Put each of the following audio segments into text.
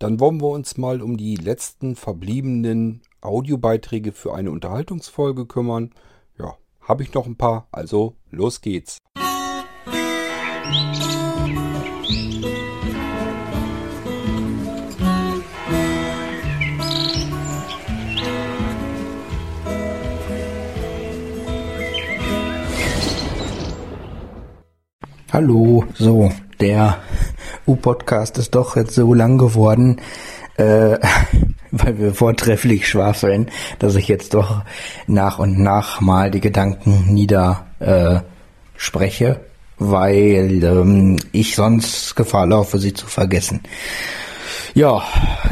dann wollen wir uns mal um die letzten verbliebenen Audiobeiträge für eine Unterhaltungsfolge kümmern. Ja, habe ich noch ein paar, also los geht's. Hallo, so, der U-Podcast ist doch jetzt so lang geworden, äh, weil wir vortrefflich schwafeln, dass ich jetzt doch nach und nach mal die Gedanken nieder äh, spreche, weil ähm, ich sonst Gefahr laufe, sie zu vergessen. Ja,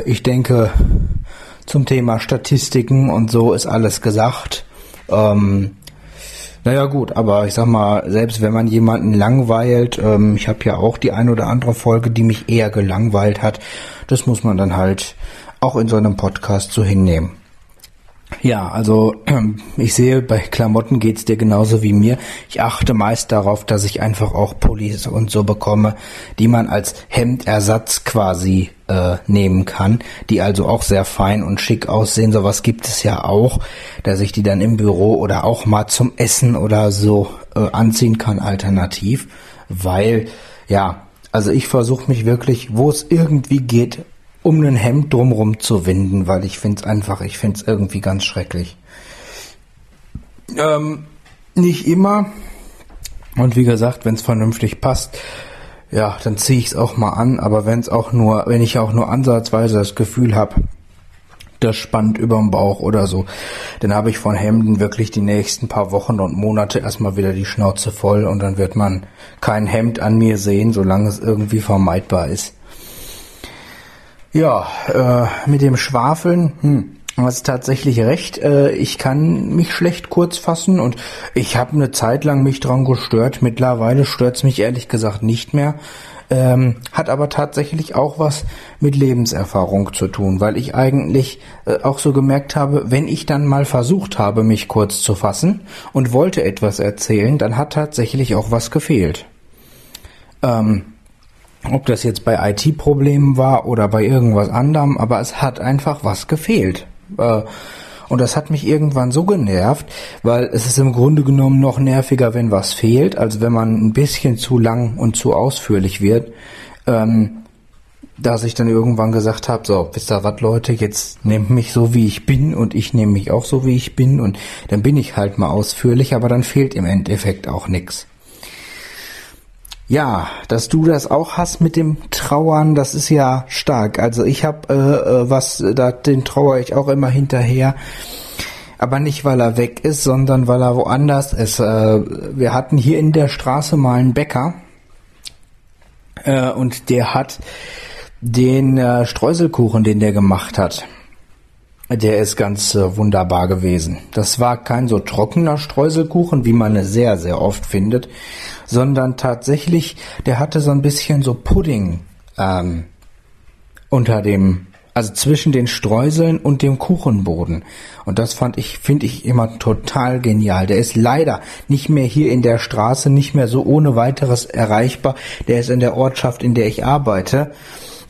ich denke, zum Thema Statistiken und so ist alles gesagt. Ähm, naja gut, aber ich sag mal, selbst wenn man jemanden langweilt, ähm, ich habe ja auch die ein oder andere Folge, die mich eher gelangweilt hat, das muss man dann halt auch in so einem Podcast so hinnehmen. Ja, also ich sehe, bei Klamotten geht's dir genauso wie mir. Ich achte meist darauf, dass ich einfach auch Pullis und so bekomme, die man als Hemdersatz quasi äh, nehmen kann, die also auch sehr fein und schick aussehen. Sowas gibt es ja auch, dass ich die dann im Büro oder auch mal zum Essen oder so äh, anziehen kann, alternativ. Weil, ja, also ich versuche mich wirklich, wo es irgendwie geht, um ein Hemd drumrum zu winden, weil ich finde es einfach, ich finde es irgendwie ganz schrecklich. Ähm, nicht immer. Und wie gesagt, wenn es vernünftig passt, ja, dann ziehe ich es auch mal an. Aber wenn es auch nur, wenn ich auch nur ansatzweise das Gefühl habe, das spannt überm Bauch oder so, dann habe ich von Hemden wirklich die nächsten paar Wochen und Monate erstmal wieder die Schnauze voll und dann wird man kein Hemd an mir sehen, solange es irgendwie vermeidbar ist. Ja, äh, mit dem Schwafeln, hm, hast tatsächlich recht. Äh, ich kann mich schlecht kurz fassen und ich habe eine Zeit lang mich dran gestört. Mittlerweile stört's mich ehrlich gesagt nicht mehr. Ähm, hat aber tatsächlich auch was mit Lebenserfahrung zu tun, weil ich eigentlich äh, auch so gemerkt habe, wenn ich dann mal versucht habe, mich kurz zu fassen und wollte etwas erzählen, dann hat tatsächlich auch was gefehlt. Ähm, ob das jetzt bei IT-Problemen war oder bei irgendwas anderem, aber es hat einfach was gefehlt. Äh, und das hat mich irgendwann so genervt, weil es ist im Grunde genommen noch nerviger, wenn was fehlt, als wenn man ein bisschen zu lang und zu ausführlich wird. Ähm, dass ich dann irgendwann gesagt habe, so, wisst ihr was, Leute, jetzt nehmt mich so, wie ich bin und ich nehme mich auch so, wie ich bin und dann bin ich halt mal ausführlich, aber dann fehlt im Endeffekt auch nichts. Ja, dass du das auch hast mit dem Trauern, das ist ja stark. Also ich habe äh, äh, was, da den trauere ich auch immer hinterher. Aber nicht, weil er weg ist, sondern weil er woanders ist. Äh, wir hatten hier in der Straße mal einen Bäcker äh, und der hat den äh, Streuselkuchen, den der gemacht hat, der ist ganz äh, wunderbar gewesen. Das war kein so trockener Streuselkuchen, wie man es sehr, sehr oft findet, sondern tatsächlich, der hatte so ein bisschen so Pudding ähm, unter dem, also zwischen den Streuseln und dem Kuchenboden. Und das fand ich, finde ich immer total genial. Der ist leider nicht mehr hier in der Straße, nicht mehr so ohne weiteres erreichbar. Der ist in der Ortschaft, in der ich arbeite.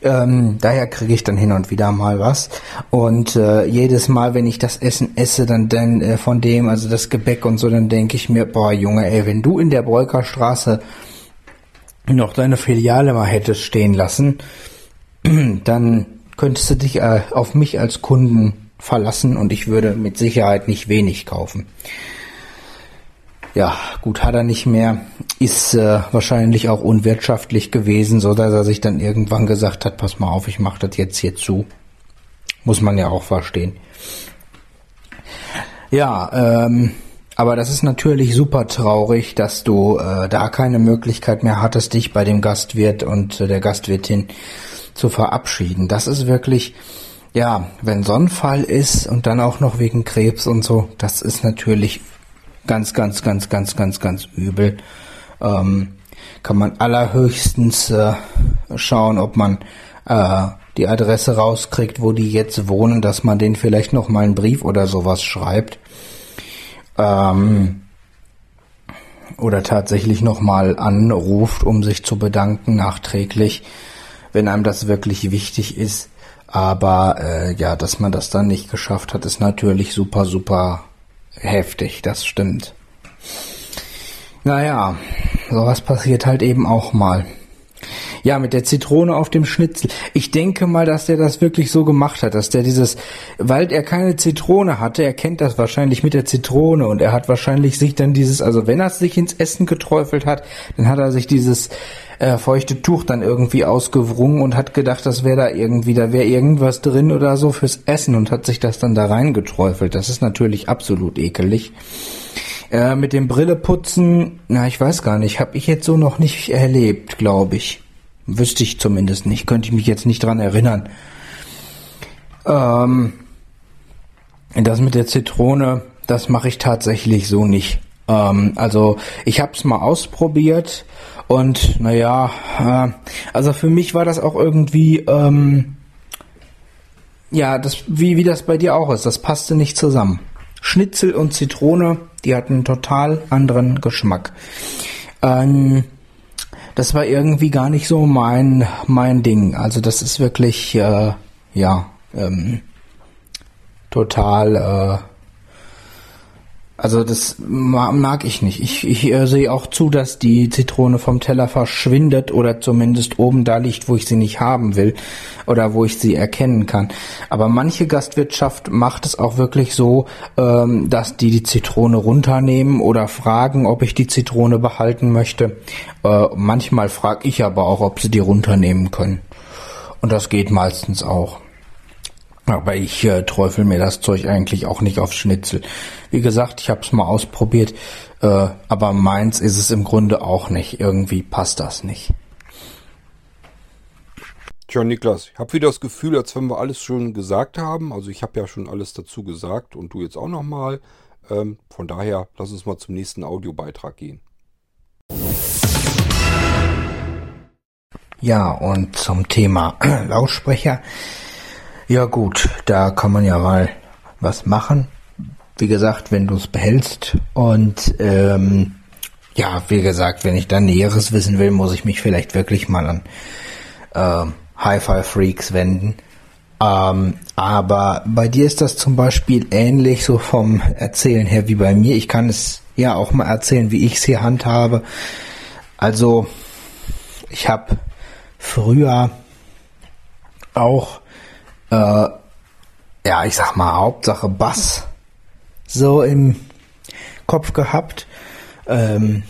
Ähm, daher kriege ich dann hin und wieder mal was. Und äh, jedes Mal, wenn ich das Essen esse, dann, dann äh, von dem, also das Gebäck und so, dann denke ich mir, boah Junge, ey, wenn du in der Breukerstraße noch deine Filiale mal hättest stehen lassen, dann könntest du dich äh, auf mich als Kunden verlassen und ich würde mit Sicherheit nicht wenig kaufen. Ja, gut, hat er nicht mehr. Ist äh, wahrscheinlich auch unwirtschaftlich gewesen, so dass er sich dann irgendwann gesagt hat, pass mal auf, ich mache das jetzt hier zu. Muss man ja auch verstehen. Ja, ähm, aber das ist natürlich super traurig, dass du äh, da keine Möglichkeit mehr hattest, dich bei dem Gastwirt und äh, der Gastwirtin zu verabschieden. Das ist wirklich, ja, wenn so ein Fall ist und dann auch noch wegen Krebs und so, das ist natürlich ganz, ganz, ganz, ganz, ganz, ganz übel. Ähm, kann man allerhöchstens äh, schauen, ob man äh, die Adresse rauskriegt, wo die jetzt wohnen, dass man denen vielleicht noch mal einen Brief oder sowas schreibt. Ähm, oder tatsächlich noch mal anruft, um sich zu bedanken nachträglich, wenn einem das wirklich wichtig ist. Aber äh, ja, dass man das dann nicht geschafft hat, ist natürlich super, super heftig, das stimmt. Naja, sowas passiert halt eben auch mal. Ja, mit der Zitrone auf dem Schnitzel. Ich denke mal, dass der das wirklich so gemacht hat, dass der dieses, weil er keine Zitrone hatte, er kennt das wahrscheinlich mit der Zitrone und er hat wahrscheinlich sich dann dieses, also wenn er sich ins Essen geträufelt hat, dann hat er sich dieses äh, feuchte Tuch dann irgendwie ausgewrungen und hat gedacht, das wäre da irgendwie, da wäre irgendwas drin oder so fürs Essen und hat sich das dann da reingeträufelt. Das ist natürlich absolut ekelig. Äh, mit dem Brilleputzen, na, ich weiß gar nicht, habe ich jetzt so noch nicht erlebt, glaube ich. Wüsste ich zumindest nicht, könnte ich mich jetzt nicht dran erinnern. Ähm, das mit der Zitrone, das mache ich tatsächlich so nicht. Ähm, also ich habe es mal ausprobiert und naja, äh, also für mich war das auch irgendwie, ähm, ja, das wie wie das bei dir auch ist, das passte nicht zusammen. Schnitzel und Zitrone, die hatten einen total anderen Geschmack. Ähm, das war irgendwie gar nicht so mein mein Ding. Also das ist wirklich äh, ja ähm, total äh, also das mag ich nicht. Ich, ich äh, sehe auch zu, dass die Zitrone vom Teller verschwindet oder zumindest oben da liegt, wo ich sie nicht haben will oder wo ich sie erkennen kann. Aber manche Gastwirtschaft macht es auch wirklich so, ähm, dass die die Zitrone runternehmen oder fragen, ob ich die Zitrone behalten möchte. Äh, manchmal frage ich aber auch, ob sie die runternehmen können. Und das geht meistens auch. Aber ich äh, träufel mir das Zeug eigentlich auch nicht aufs Schnitzel. Wie gesagt, ich habe es mal ausprobiert, äh, aber meins ist es im Grunde auch nicht. Irgendwie passt das nicht. Tja, Niklas, ich habe wieder das Gefühl, als wenn wir alles schon gesagt haben. Also ich habe ja schon alles dazu gesagt und du jetzt auch nochmal. Ähm, von daher, lass uns mal zum nächsten Audiobeitrag gehen. Ja, und zum Thema Lautsprecher ja gut, da kann man ja mal was machen. Wie gesagt, wenn du es behältst und ähm, ja, wie gesagt, wenn ich da Näheres wissen will, muss ich mich vielleicht wirklich mal an äh, Hi-Fi Freaks wenden. Ähm, aber bei dir ist das zum Beispiel ähnlich so vom Erzählen her wie bei mir. Ich kann es ja auch mal erzählen, wie ich es hier handhabe. Also, ich habe früher auch äh, ja, ich sag mal, Hauptsache Bass so im Kopf gehabt ähm,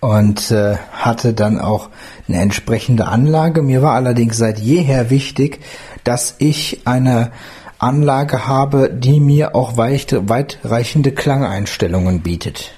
und äh, hatte dann auch eine entsprechende Anlage. Mir war allerdings seit jeher wichtig, dass ich eine Anlage habe, die mir auch weit, weitreichende Klangeinstellungen bietet.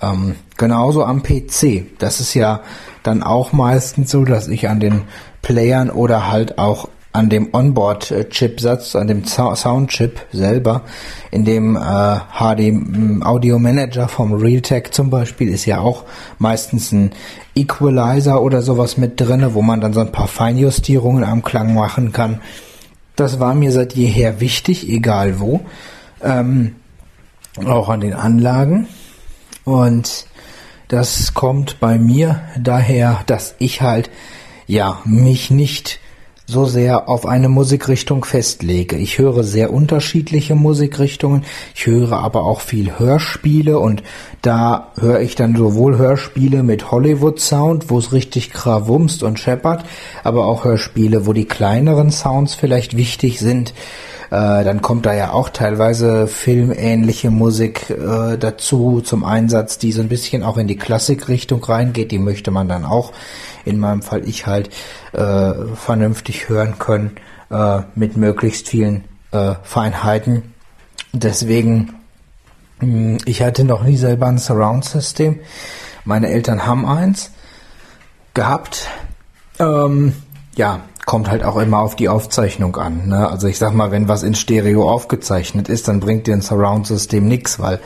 Ähm, genauso am PC. Das ist ja dann auch meistens so, dass ich an den Playern oder halt auch an dem Onboard-Chipsatz, an dem Soundchip selber, in dem äh, HD Audio Manager vom Realtek zum Beispiel ist ja auch meistens ein Equalizer oder sowas mit drinne, wo man dann so ein paar Feinjustierungen am Klang machen kann. Das war mir seit jeher wichtig, egal wo. Ähm, auch an den Anlagen. Und das kommt bei mir daher, dass ich halt ja mich nicht so sehr auf eine Musikrichtung festlege. Ich höre sehr unterschiedliche Musikrichtungen. Ich höre aber auch viel Hörspiele und da höre ich dann sowohl Hörspiele mit Hollywood Sound, wo es richtig krawumst und scheppert, aber auch Hörspiele, wo die kleineren Sounds vielleicht wichtig sind. Äh, dann kommt da ja auch teilweise filmähnliche Musik äh, dazu zum Einsatz, die so ein bisschen auch in die Klassikrichtung reingeht. Die möchte man dann auch in meinem Fall ich halt äh, vernünftig hören können äh, mit möglichst vielen äh, Feinheiten. Deswegen, mh, hm, ich hatte noch nie selber ein Surround-System. Meine Eltern haben eins gehabt. Ähm, ja, kommt halt auch immer auf die Aufzeichnung an. Ne? Also ich sag mal, wenn was in Stereo aufgezeichnet ist, dann bringt dir ein Surround-System nix, weil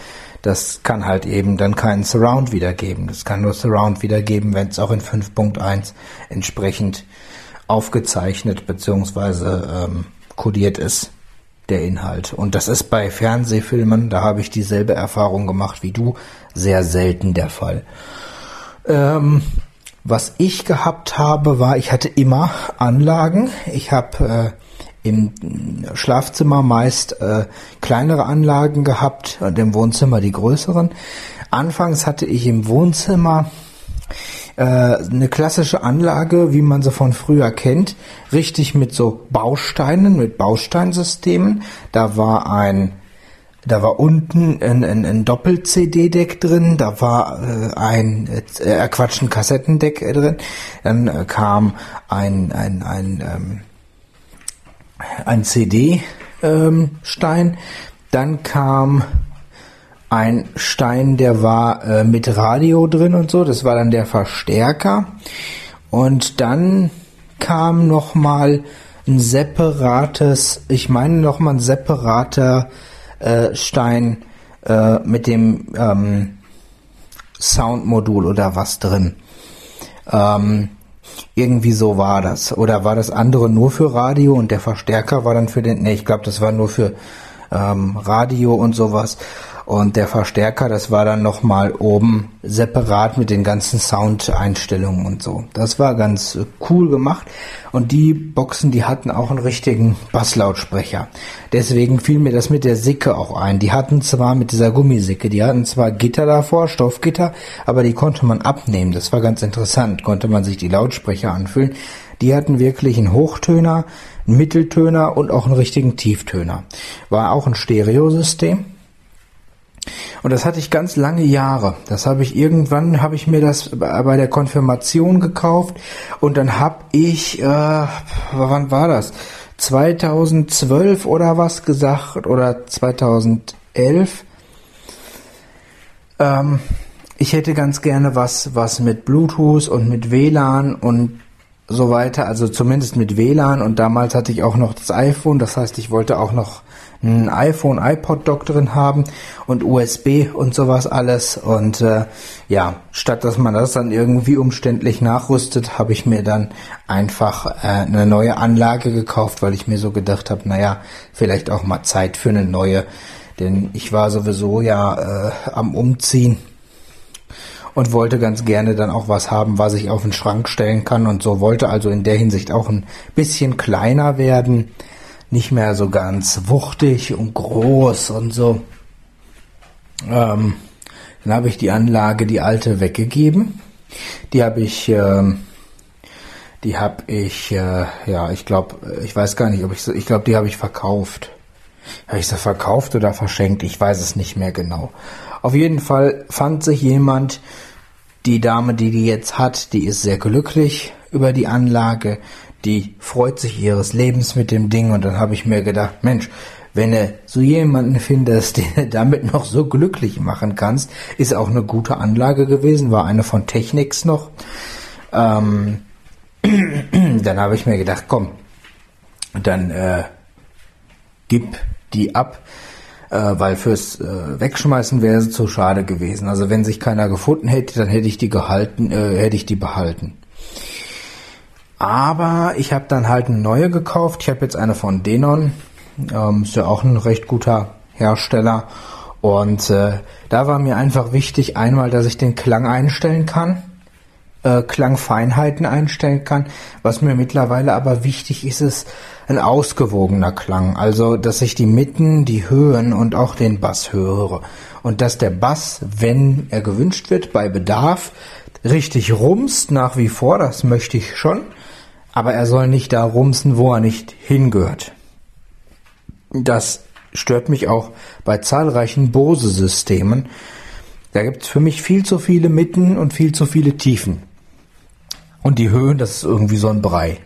das kann halt eben dann keinen Surround wiedergeben. Das kann nur Surround wiedergeben, wenn es auch in 5.1 entsprechend aufgezeichnet bzw. Ähm, kodiert ist, der Inhalt. Und das ist bei Fernsehfilmen, da habe ich dieselbe Erfahrung gemacht wie du, sehr selten der Fall. Ähm, was ich gehabt habe, war, ich hatte immer Anlagen. Ich habe äh, im Schlafzimmer meist äh, kleinere Anlagen gehabt und im Wohnzimmer die größeren. Anfangs hatte ich im Wohnzimmer äh, eine klassische Anlage, wie man sie von früher kennt, richtig mit so Bausteinen, mit Bausteinsystemen. Da war ein da war unten ein, ein, ein Doppel-CD-Deck drin, da war äh, ein äh, Quatsch, ein Kassettendeck äh, drin, dann äh, kam ein, ein, ein, ähm, ein CD-Stein, ähm, dann kam ein Stein, der war äh, mit Radio drin und so, das war dann der Verstärker. Und dann kam nochmal ein separates, ich meine nochmal ein separater äh, Stein äh, mit dem ähm, Soundmodul oder was drin. Ähm, irgendwie so war das. Oder war das andere nur für Radio und der Verstärker war dann für den. Ne, ich glaube, das war nur für ähm, Radio und sowas. Und der Verstärker, das war dann nochmal oben separat mit den ganzen Soundeinstellungen und so. Das war ganz cool gemacht. Und die Boxen, die hatten auch einen richtigen Basslautsprecher. Deswegen fiel mir das mit der Sicke auch ein. Die hatten zwar mit dieser Gummisicke, die hatten zwar Gitter davor, Stoffgitter, aber die konnte man abnehmen. Das war ganz interessant. Konnte man sich die Lautsprecher anfüllen. Die hatten wirklich einen Hochtöner, einen Mitteltöner und auch einen richtigen Tieftöner. War auch ein Stereosystem und das hatte ich ganz lange Jahre. Das habe ich irgendwann, habe ich mir das bei der Konfirmation gekauft und dann habe ich, äh, wann war das? 2012 oder was gesagt oder 2011. Ähm, ich hätte ganz gerne was, was mit Bluetooth und mit WLAN und so weiter, also zumindest mit WLAN und damals hatte ich auch noch das iPhone, das heißt, ich wollte auch noch ein iPhone, iPod Dock drin haben und USB und sowas alles. Und äh, ja, statt dass man das dann irgendwie umständlich nachrüstet, habe ich mir dann einfach äh, eine neue Anlage gekauft, weil ich mir so gedacht habe, naja, vielleicht auch mal Zeit für eine neue. Denn ich war sowieso ja äh, am Umziehen und wollte ganz gerne dann auch was haben, was ich auf den Schrank stellen kann und so wollte also in der Hinsicht auch ein bisschen kleiner werden nicht mehr so ganz wuchtig und groß und so. Ähm, dann habe ich die Anlage, die alte, weggegeben. Die habe ich, äh, die habe ich, äh, ja, ich glaube, ich weiß gar nicht, ob ich so, ich glaube, die habe ich verkauft. Habe ich sie verkauft oder verschenkt? Ich weiß es nicht mehr genau. Auf jeden Fall fand sich jemand, die Dame, die die jetzt hat, die ist sehr glücklich über die Anlage die freut sich ihres Lebens mit dem Ding und dann habe ich mir gedacht, Mensch, wenn du so jemanden findest, den du damit noch so glücklich machen kannst, ist auch eine gute Anlage gewesen, war eine von Technics noch. Ähm, dann habe ich mir gedacht, komm, dann äh, gib die ab, äh, weil fürs äh, Wegschmeißen wäre sie zu schade gewesen. Also wenn sich keiner gefunden hätte, dann hätte ich die gehalten, äh, hätte ich die behalten. Aber ich habe dann halt eine neue gekauft. Ich habe jetzt eine von Denon. Ähm, ist ja auch ein recht guter Hersteller. Und äh, da war mir einfach wichtig, einmal, dass ich den Klang einstellen kann, äh, Klangfeinheiten einstellen kann. Was mir mittlerweile aber wichtig ist, ist ein ausgewogener Klang. Also, dass ich die Mitten, die Höhen und auch den Bass höre. Und dass der Bass, wenn er gewünscht wird, bei Bedarf, richtig rumst nach wie vor, das möchte ich schon aber er soll nicht da rumsen, wo er nicht hingehört. Das stört mich auch bei zahlreichen Bose-Systemen. Da gibt es für mich viel zu viele Mitten und viel zu viele Tiefen. Und die Höhen, das ist irgendwie so ein Brei.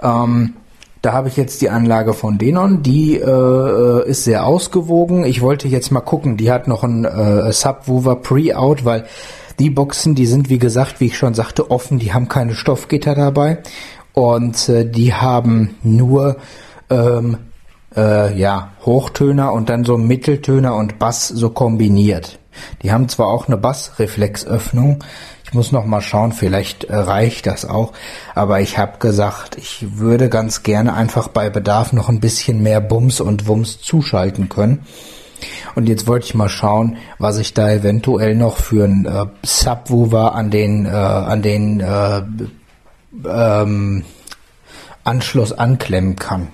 Ähm, da habe ich jetzt die Anlage von Denon, die äh, ist sehr ausgewogen. Ich wollte jetzt mal gucken, die hat noch ein äh, Subwoofer Pre-Out, weil die Boxen, die sind wie gesagt, wie ich schon sagte, offen, die haben keine Stoffgitter dabei und äh, die haben nur ähm, äh, ja, Hochtöner und dann so Mitteltöner und Bass so kombiniert. Die haben zwar auch eine Bassreflexöffnung, ich muss noch mal schauen, vielleicht äh, reicht das auch, aber ich habe gesagt, ich würde ganz gerne einfach bei Bedarf noch ein bisschen mehr Bums und Wums zuschalten können. Und jetzt wollte ich mal schauen, was ich da eventuell noch für ein äh, Subwoofer an den, äh, an den äh, ähm, Anschluss anklemmen kann.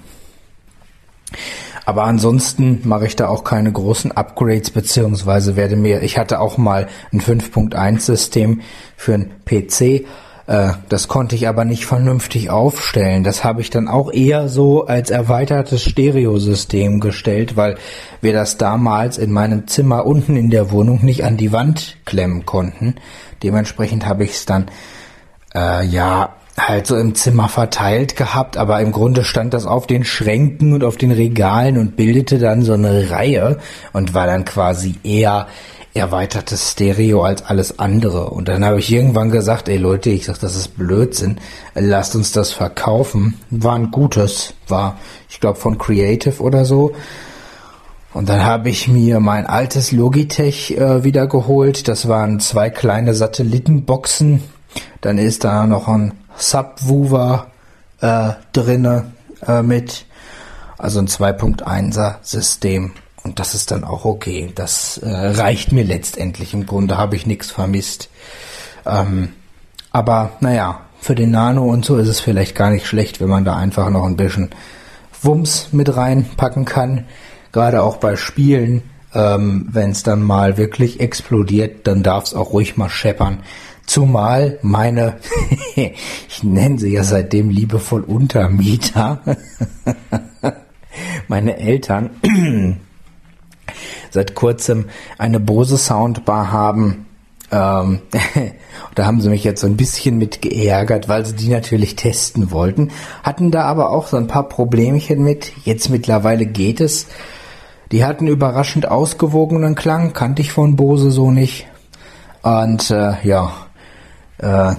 Aber ansonsten mache ich da auch keine großen Upgrades, beziehungsweise werde mir, ich hatte auch mal ein 5.1 System für einen PC, äh, das konnte ich aber nicht vernünftig aufstellen. Das habe ich dann auch eher so als erweitertes Stereosystem gestellt, weil wir das damals in meinem Zimmer unten in der Wohnung nicht an die Wand klemmen konnten. Dementsprechend habe ich es dann äh, ja halt so im Zimmer verteilt gehabt, aber im Grunde stand das auf den Schränken und auf den Regalen und bildete dann so eine Reihe und war dann quasi eher erweitertes Stereo als alles andere. Und dann habe ich irgendwann gesagt, ey Leute, ich sag, das ist Blödsinn, lasst uns das verkaufen. War ein gutes, war, ich glaube, von Creative oder so. Und dann habe ich mir mein altes Logitech äh, wieder geholt. Das waren zwei kleine Satellitenboxen. Dann ist da noch ein Subwoofer äh, drinne äh, mit, also ein 2.1er System. Und das ist dann auch okay. Das äh, reicht mir letztendlich. Im Grunde habe ich nichts vermisst. Ähm, aber naja, für den Nano und so ist es vielleicht gar nicht schlecht, wenn man da einfach noch ein bisschen Wumms mit reinpacken kann. Gerade auch bei Spielen, ähm, wenn es dann mal wirklich explodiert, dann darf es auch ruhig mal scheppern. Zumal meine, ich nenne sie ja seitdem liebevoll Untermieter, meine Eltern seit kurzem eine Bose Soundbar haben. Ähm, da haben sie mich jetzt so ein bisschen mit geärgert, weil sie die natürlich testen wollten. Hatten da aber auch so ein paar Problemchen mit. Jetzt mittlerweile geht es. Die hatten überraschend ausgewogenen Klang, kannte ich von Bose so nicht. Und äh, ja, äh,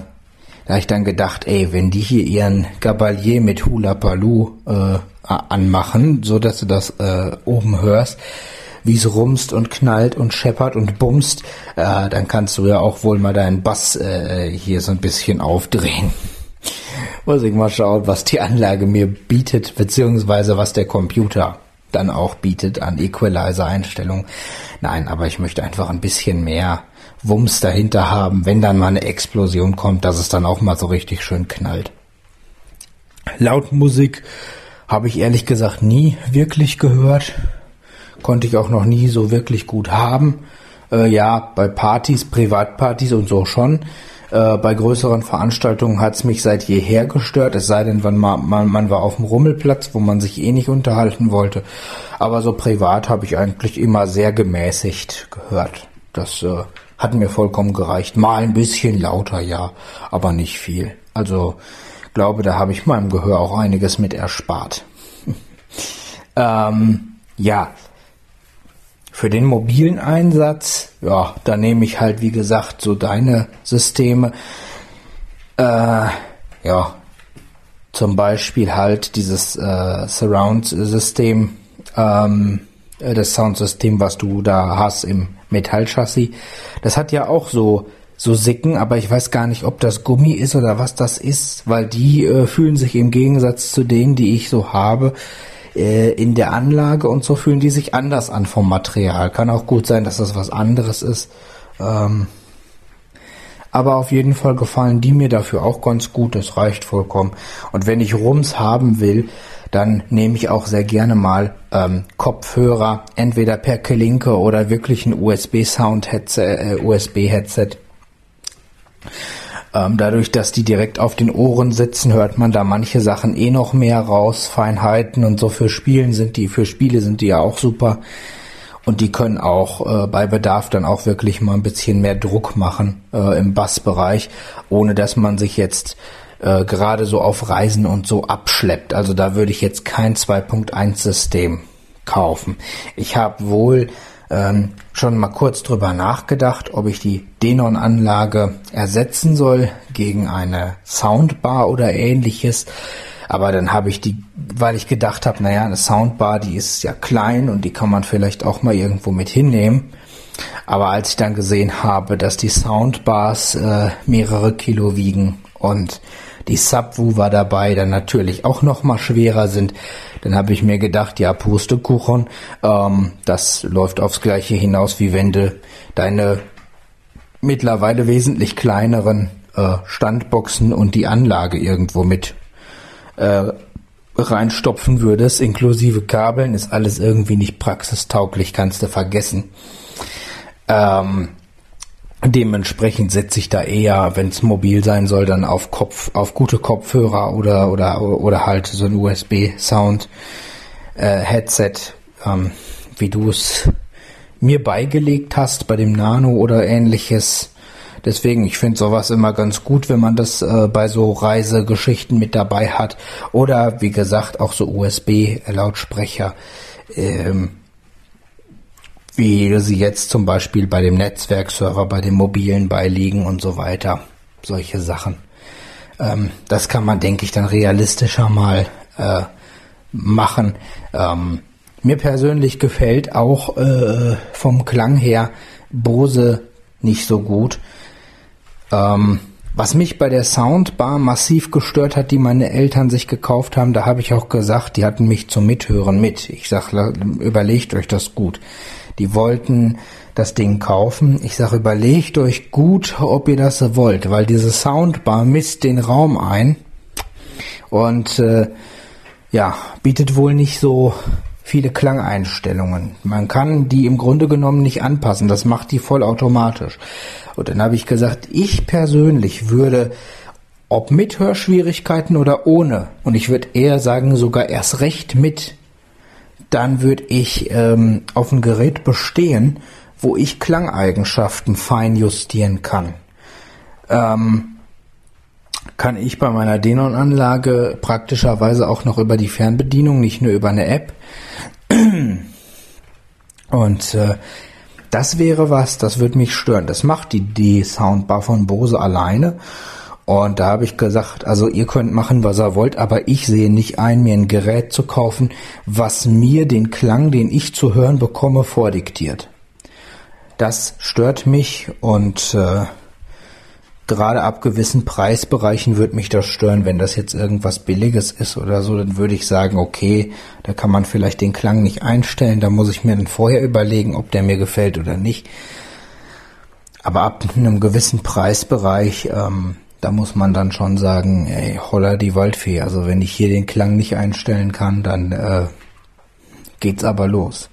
da ich dann gedacht, ey, wenn die hier ihren Gabalier mit Hula Paloo äh, anmachen, so dass du das äh, oben hörst, wie es rumst und knallt und scheppert und bumst, äh, dann kannst du ja auch wohl mal deinen Bass äh, hier so ein bisschen aufdrehen. Muss ich mal schauen, was die Anlage mir bietet, beziehungsweise was der Computer dann auch bietet an Equalizer-Einstellungen. Nein, aber ich möchte einfach ein bisschen mehr Wumms dahinter haben, wenn dann mal eine Explosion kommt, dass es dann auch mal so richtig schön knallt. Lautmusik habe ich ehrlich gesagt nie wirklich gehört. Konnte ich auch noch nie so wirklich gut haben. Äh, ja, bei Partys, Privatpartys und so schon. Äh, bei größeren Veranstaltungen hat es mich seit jeher gestört, es sei denn, man, man, man war auf dem Rummelplatz, wo man sich eh nicht unterhalten wollte. Aber so privat habe ich eigentlich immer sehr gemäßigt gehört. Das äh, hat mir vollkommen gereicht. Mal ein bisschen lauter, ja, aber nicht viel. Also glaube, da habe ich meinem Gehör auch einiges mit erspart. ähm, ja, für den mobilen Einsatz, ja, da nehme ich halt, wie gesagt, so deine Systeme. Äh, ja, zum Beispiel halt dieses äh, Surround-System, ähm, äh, das Soundsystem, was du da hast im Metallchassis. Das hat ja auch so so Sicken, aber ich weiß gar nicht, ob das Gummi ist oder was das ist, weil die äh, fühlen sich im Gegensatz zu denen, die ich so habe, äh, in der Anlage und so fühlen die sich anders an vom Material. Kann auch gut sein, dass das was anderes ist. Ähm, aber auf jeden Fall gefallen die mir dafür auch ganz gut. Das reicht vollkommen. Und wenn ich Rums haben will, dann nehme ich auch sehr gerne mal ähm, Kopfhörer, entweder per Kelinke oder wirklich ein USB-Sound-Headset, äh, USB-Headset. Ähm, dadurch, dass die direkt auf den Ohren sitzen, hört man da manche Sachen eh noch mehr raus, Feinheiten und so für Spielen sind die, für Spiele sind die ja auch super. Und die können auch äh, bei Bedarf dann auch wirklich mal ein bisschen mehr Druck machen äh, im Bassbereich, ohne dass man sich jetzt äh, gerade so auf Reisen und so abschleppt. Also da würde ich jetzt kein 2.1 System kaufen. Ich habe wohl ähm, schon mal kurz drüber nachgedacht, ob ich die Denon-Anlage ersetzen soll gegen eine Soundbar oder ähnliches. Aber dann habe ich die, weil ich gedacht habe, naja, eine Soundbar, die ist ja klein und die kann man vielleicht auch mal irgendwo mit hinnehmen. Aber als ich dann gesehen habe, dass die Soundbars äh, mehrere Kilo wiegen und die Subwoofer dabei dann natürlich auch noch mal schwerer sind. Dann habe ich mir gedacht, ja, Pustekuchen, ähm, das läuft aufs Gleiche hinaus, wie wenn du deine mittlerweile wesentlich kleineren äh, Standboxen und die Anlage irgendwo mit äh, reinstopfen würdest, inklusive Kabeln, ist alles irgendwie nicht praxistauglich, kannst du vergessen. Ähm, dementsprechend setze ich da eher, wenn es mobil sein soll, dann auf Kopf, auf gute Kopfhörer oder oder oder halt so ein USB-Sound äh, Headset, ähm, wie du es mir beigelegt hast bei dem Nano oder ähnliches. Deswegen, ich finde sowas immer ganz gut, wenn man das äh, bei so Reisegeschichten mit dabei hat. Oder wie gesagt, auch so USB-Lautsprecher, ähm, wie sie jetzt zum Beispiel bei dem Netzwerkserver, bei dem mobilen beiliegen und so weiter. Solche Sachen. Ähm, das kann man, denke ich, dann realistischer mal äh, machen. Ähm, mir persönlich gefällt auch äh, vom Klang her Bose nicht so gut. Ähm, was mich bei der Soundbar massiv gestört hat, die meine Eltern sich gekauft haben, da habe ich auch gesagt, die hatten mich zum Mithören mit. Ich sag, überlegt euch das gut. Die wollten das Ding kaufen. Ich sag, überlegt euch gut, ob ihr das wollt, weil diese Soundbar misst den Raum ein und äh, ja, bietet wohl nicht so viele Klangeinstellungen. Man kann die im Grunde genommen nicht anpassen. Das macht die vollautomatisch. Und dann habe ich gesagt, ich persönlich würde, ob mit Hörschwierigkeiten oder ohne, und ich würde eher sagen, sogar erst recht mit, dann würde ich ähm, auf ein Gerät bestehen, wo ich Klangeigenschaften fein justieren kann. Ähm, kann ich bei meiner Denon-Anlage praktischerweise auch noch über die Fernbedienung, nicht nur über eine App. Und äh, das wäre was, das würde mich stören. Das macht die, die Soundbar von Bose alleine. Und da habe ich gesagt, also ihr könnt machen, was ihr wollt, aber ich sehe nicht ein, mir ein Gerät zu kaufen, was mir den Klang, den ich zu hören bekomme, vordiktiert. Das stört mich und äh, gerade ab gewissen Preisbereichen würde mich das stören. Wenn das jetzt irgendwas Billiges ist oder so, dann würde ich sagen, okay, da kann man vielleicht den Klang nicht einstellen. Da muss ich mir dann vorher überlegen, ob der mir gefällt oder nicht. Aber ab einem gewissen Preisbereich, ähm, da muss man dann schon sagen, ey, holla die Waldfee. Also wenn ich hier den Klang nicht einstellen kann, dann äh, geht's aber los.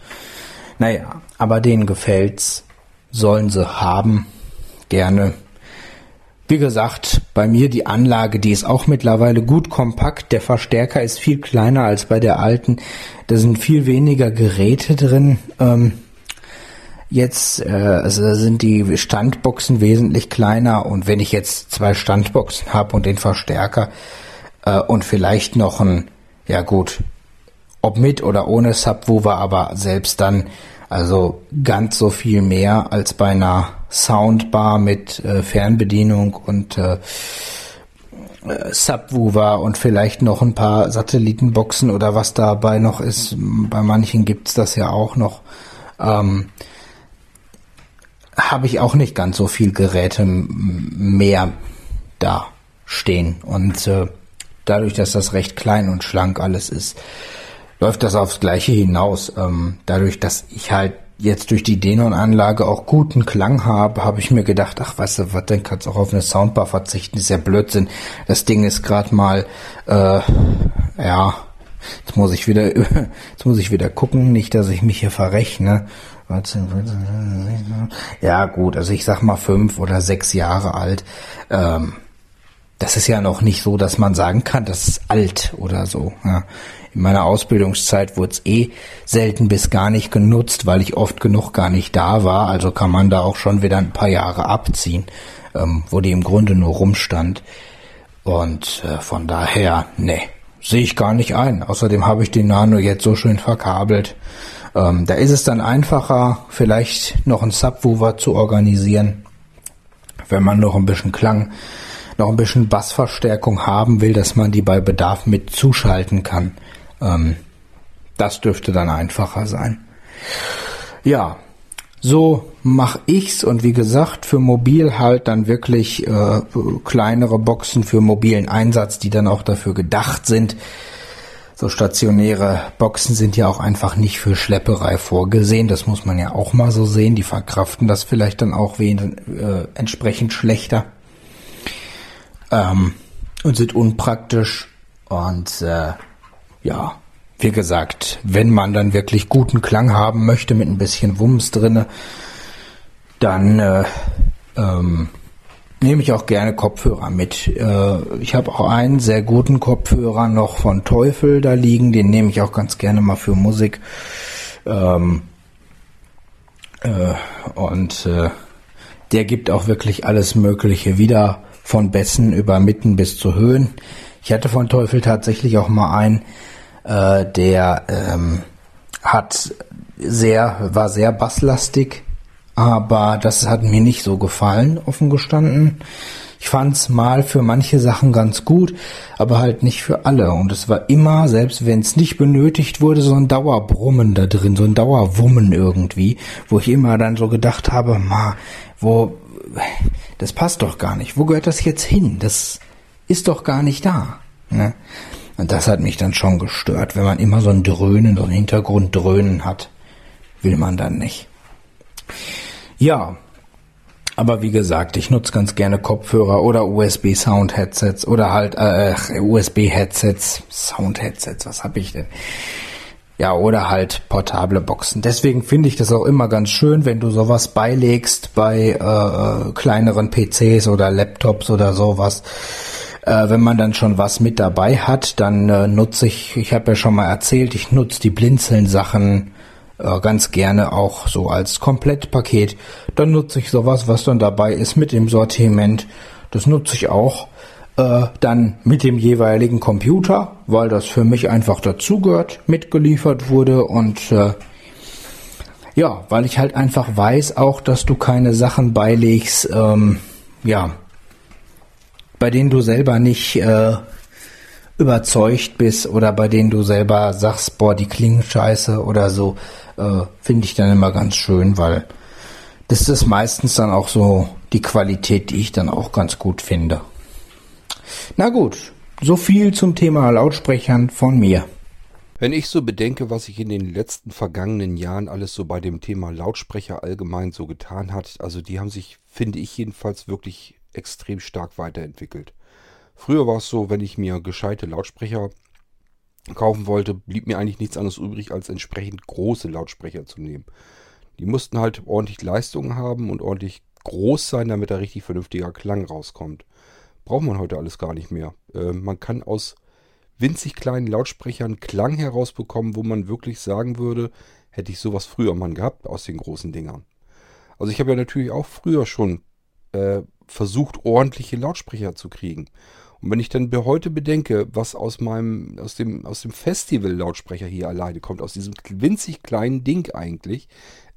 Naja, aber denen gefällt's, sollen sie haben, gerne. Wie gesagt, bei mir die Anlage, die ist auch mittlerweile gut kompakt. Der Verstärker ist viel kleiner als bei der alten. Da sind viel weniger Geräte drin. Ähm, jetzt äh, also sind die Standboxen wesentlich kleiner und wenn ich jetzt zwei Standboxen habe und den Verstärker äh, und vielleicht noch ein, ja gut, ob mit oder ohne Subwoofer, aber selbst dann also ganz so viel mehr als bei einer Soundbar mit äh, Fernbedienung und äh, äh, Subwoofer und vielleicht noch ein paar Satellitenboxen oder was dabei noch ist. Bei manchen gibt's das ja auch noch. Ähm, Habe ich auch nicht ganz so viel Geräte mehr da stehen. Und äh, dadurch, dass das recht klein und schlank alles ist, läuft das aufs Gleiche hinaus. Ähm, dadurch, dass ich halt jetzt durch die Denon-Anlage auch guten Klang habe, habe ich mir gedacht, ach weißt du was, dann kannst du auch auf eine Soundbar verzichten, ist ja Blödsinn. Das Ding ist gerade mal, äh, ja, jetzt muss ich wieder, jetzt muss ich wieder gucken, nicht, dass ich mich hier verrechne. Ja gut, also ich sag mal fünf oder sechs Jahre alt. Ähm, das ist ja noch nicht so, dass man sagen kann, das ist alt oder so. Ja. In meiner Ausbildungszeit wurde es eh selten bis gar nicht genutzt, weil ich oft genug gar nicht da war. Also kann man da auch schon wieder ein paar Jahre abziehen, ähm, wo die im Grunde nur rumstand. Und äh, von daher, ne, sehe ich gar nicht ein. Außerdem habe ich den Nano jetzt so schön verkabelt. Ähm, da ist es dann einfacher, vielleicht noch einen Subwoofer zu organisieren, wenn man noch ein bisschen Klang noch ein bisschen Bassverstärkung haben will, dass man die bei Bedarf mit zuschalten kann. Ähm, das dürfte dann einfacher sein. Ja, so mache ich's und wie gesagt, für mobil halt dann wirklich äh, kleinere Boxen für mobilen Einsatz, die dann auch dafür gedacht sind. So stationäre Boxen sind ja auch einfach nicht für Schlepperei vorgesehen. Das muss man ja auch mal so sehen. Die verkraften das vielleicht dann auch wen, äh, entsprechend schlechter ähm, und sind unpraktisch. Und äh, ja, wie gesagt, wenn man dann wirklich guten Klang haben möchte mit ein bisschen Wumms drinne, dann äh, ähm, nehme ich auch gerne Kopfhörer mit. Äh, ich habe auch einen sehr guten Kopfhörer noch von Teufel da liegen, den nehme ich auch ganz gerne mal für Musik. Ähm, äh, und äh, der gibt auch wirklich alles Mögliche wieder, von Bässen über Mitten bis zu Höhen. Ich hatte von Teufel tatsächlich auch mal einen, der ähm, hat sehr, war sehr basslastig, aber das hat mir nicht so gefallen, offen gestanden. Ich fand's mal für manche Sachen ganz gut, aber halt nicht für alle. Und es war immer, selbst wenn es nicht benötigt wurde, so ein Dauerbrummen da drin, so ein Dauerwummen irgendwie, wo ich immer dann so gedacht habe, ma, wo, das passt doch gar nicht. Wo gehört das jetzt hin? Das ist doch gar nicht da. Ne? Und das hat mich dann schon gestört, wenn man immer so ein Dröhnen, so ein Hintergrunddröhnen hat, will man dann nicht. Ja, aber wie gesagt, ich nutze ganz gerne Kopfhörer oder USB Sound Headsets oder halt äh, USB Headsets, Sound Headsets, was habe ich denn? Ja, oder halt portable Boxen. Deswegen finde ich das auch immer ganz schön, wenn du sowas beilegst bei äh, kleineren PCs oder Laptops oder sowas. Äh, wenn man dann schon was mit dabei hat, dann äh, nutze ich, ich habe ja schon mal erzählt, ich nutze die Blinzeln-Sachen äh, ganz gerne auch so als Komplettpaket. Dann nutze ich sowas, was dann dabei ist mit dem Sortiment. Das nutze ich auch äh, dann mit dem jeweiligen Computer, weil das für mich einfach dazugehört, mitgeliefert wurde und äh, ja, weil ich halt einfach weiß auch, dass du keine Sachen beilegst, ähm, ja, bei denen du selber nicht äh, überzeugt bist oder bei denen du selber sagst, boah, die klingen scheiße oder so äh, finde ich dann immer ganz schön, weil das ist meistens dann auch so die Qualität, die ich dann auch ganz gut finde. Na gut, so viel zum Thema Lautsprechern von mir. Wenn ich so bedenke, was sich in den letzten vergangenen Jahren alles so bei dem Thema Lautsprecher allgemein so getan hat, also die haben sich, finde ich jedenfalls, wirklich extrem stark weiterentwickelt. Früher war es so, wenn ich mir gescheite Lautsprecher kaufen wollte, blieb mir eigentlich nichts anderes übrig, als entsprechend große Lautsprecher zu nehmen. Die mussten halt ordentlich Leistung haben und ordentlich groß sein, damit da richtig vernünftiger Klang rauskommt. Braucht man heute alles gar nicht mehr. Äh, man kann aus winzig kleinen Lautsprechern Klang herausbekommen, wo man wirklich sagen würde, hätte ich sowas früher mal gehabt aus den großen Dingern. Also ich habe ja natürlich auch früher schon äh, versucht, ordentliche Lautsprecher zu kriegen. Und wenn ich dann heute bedenke, was aus meinem, aus dem, aus dem Festival-Lautsprecher hier alleine kommt, aus diesem winzig kleinen Ding eigentlich,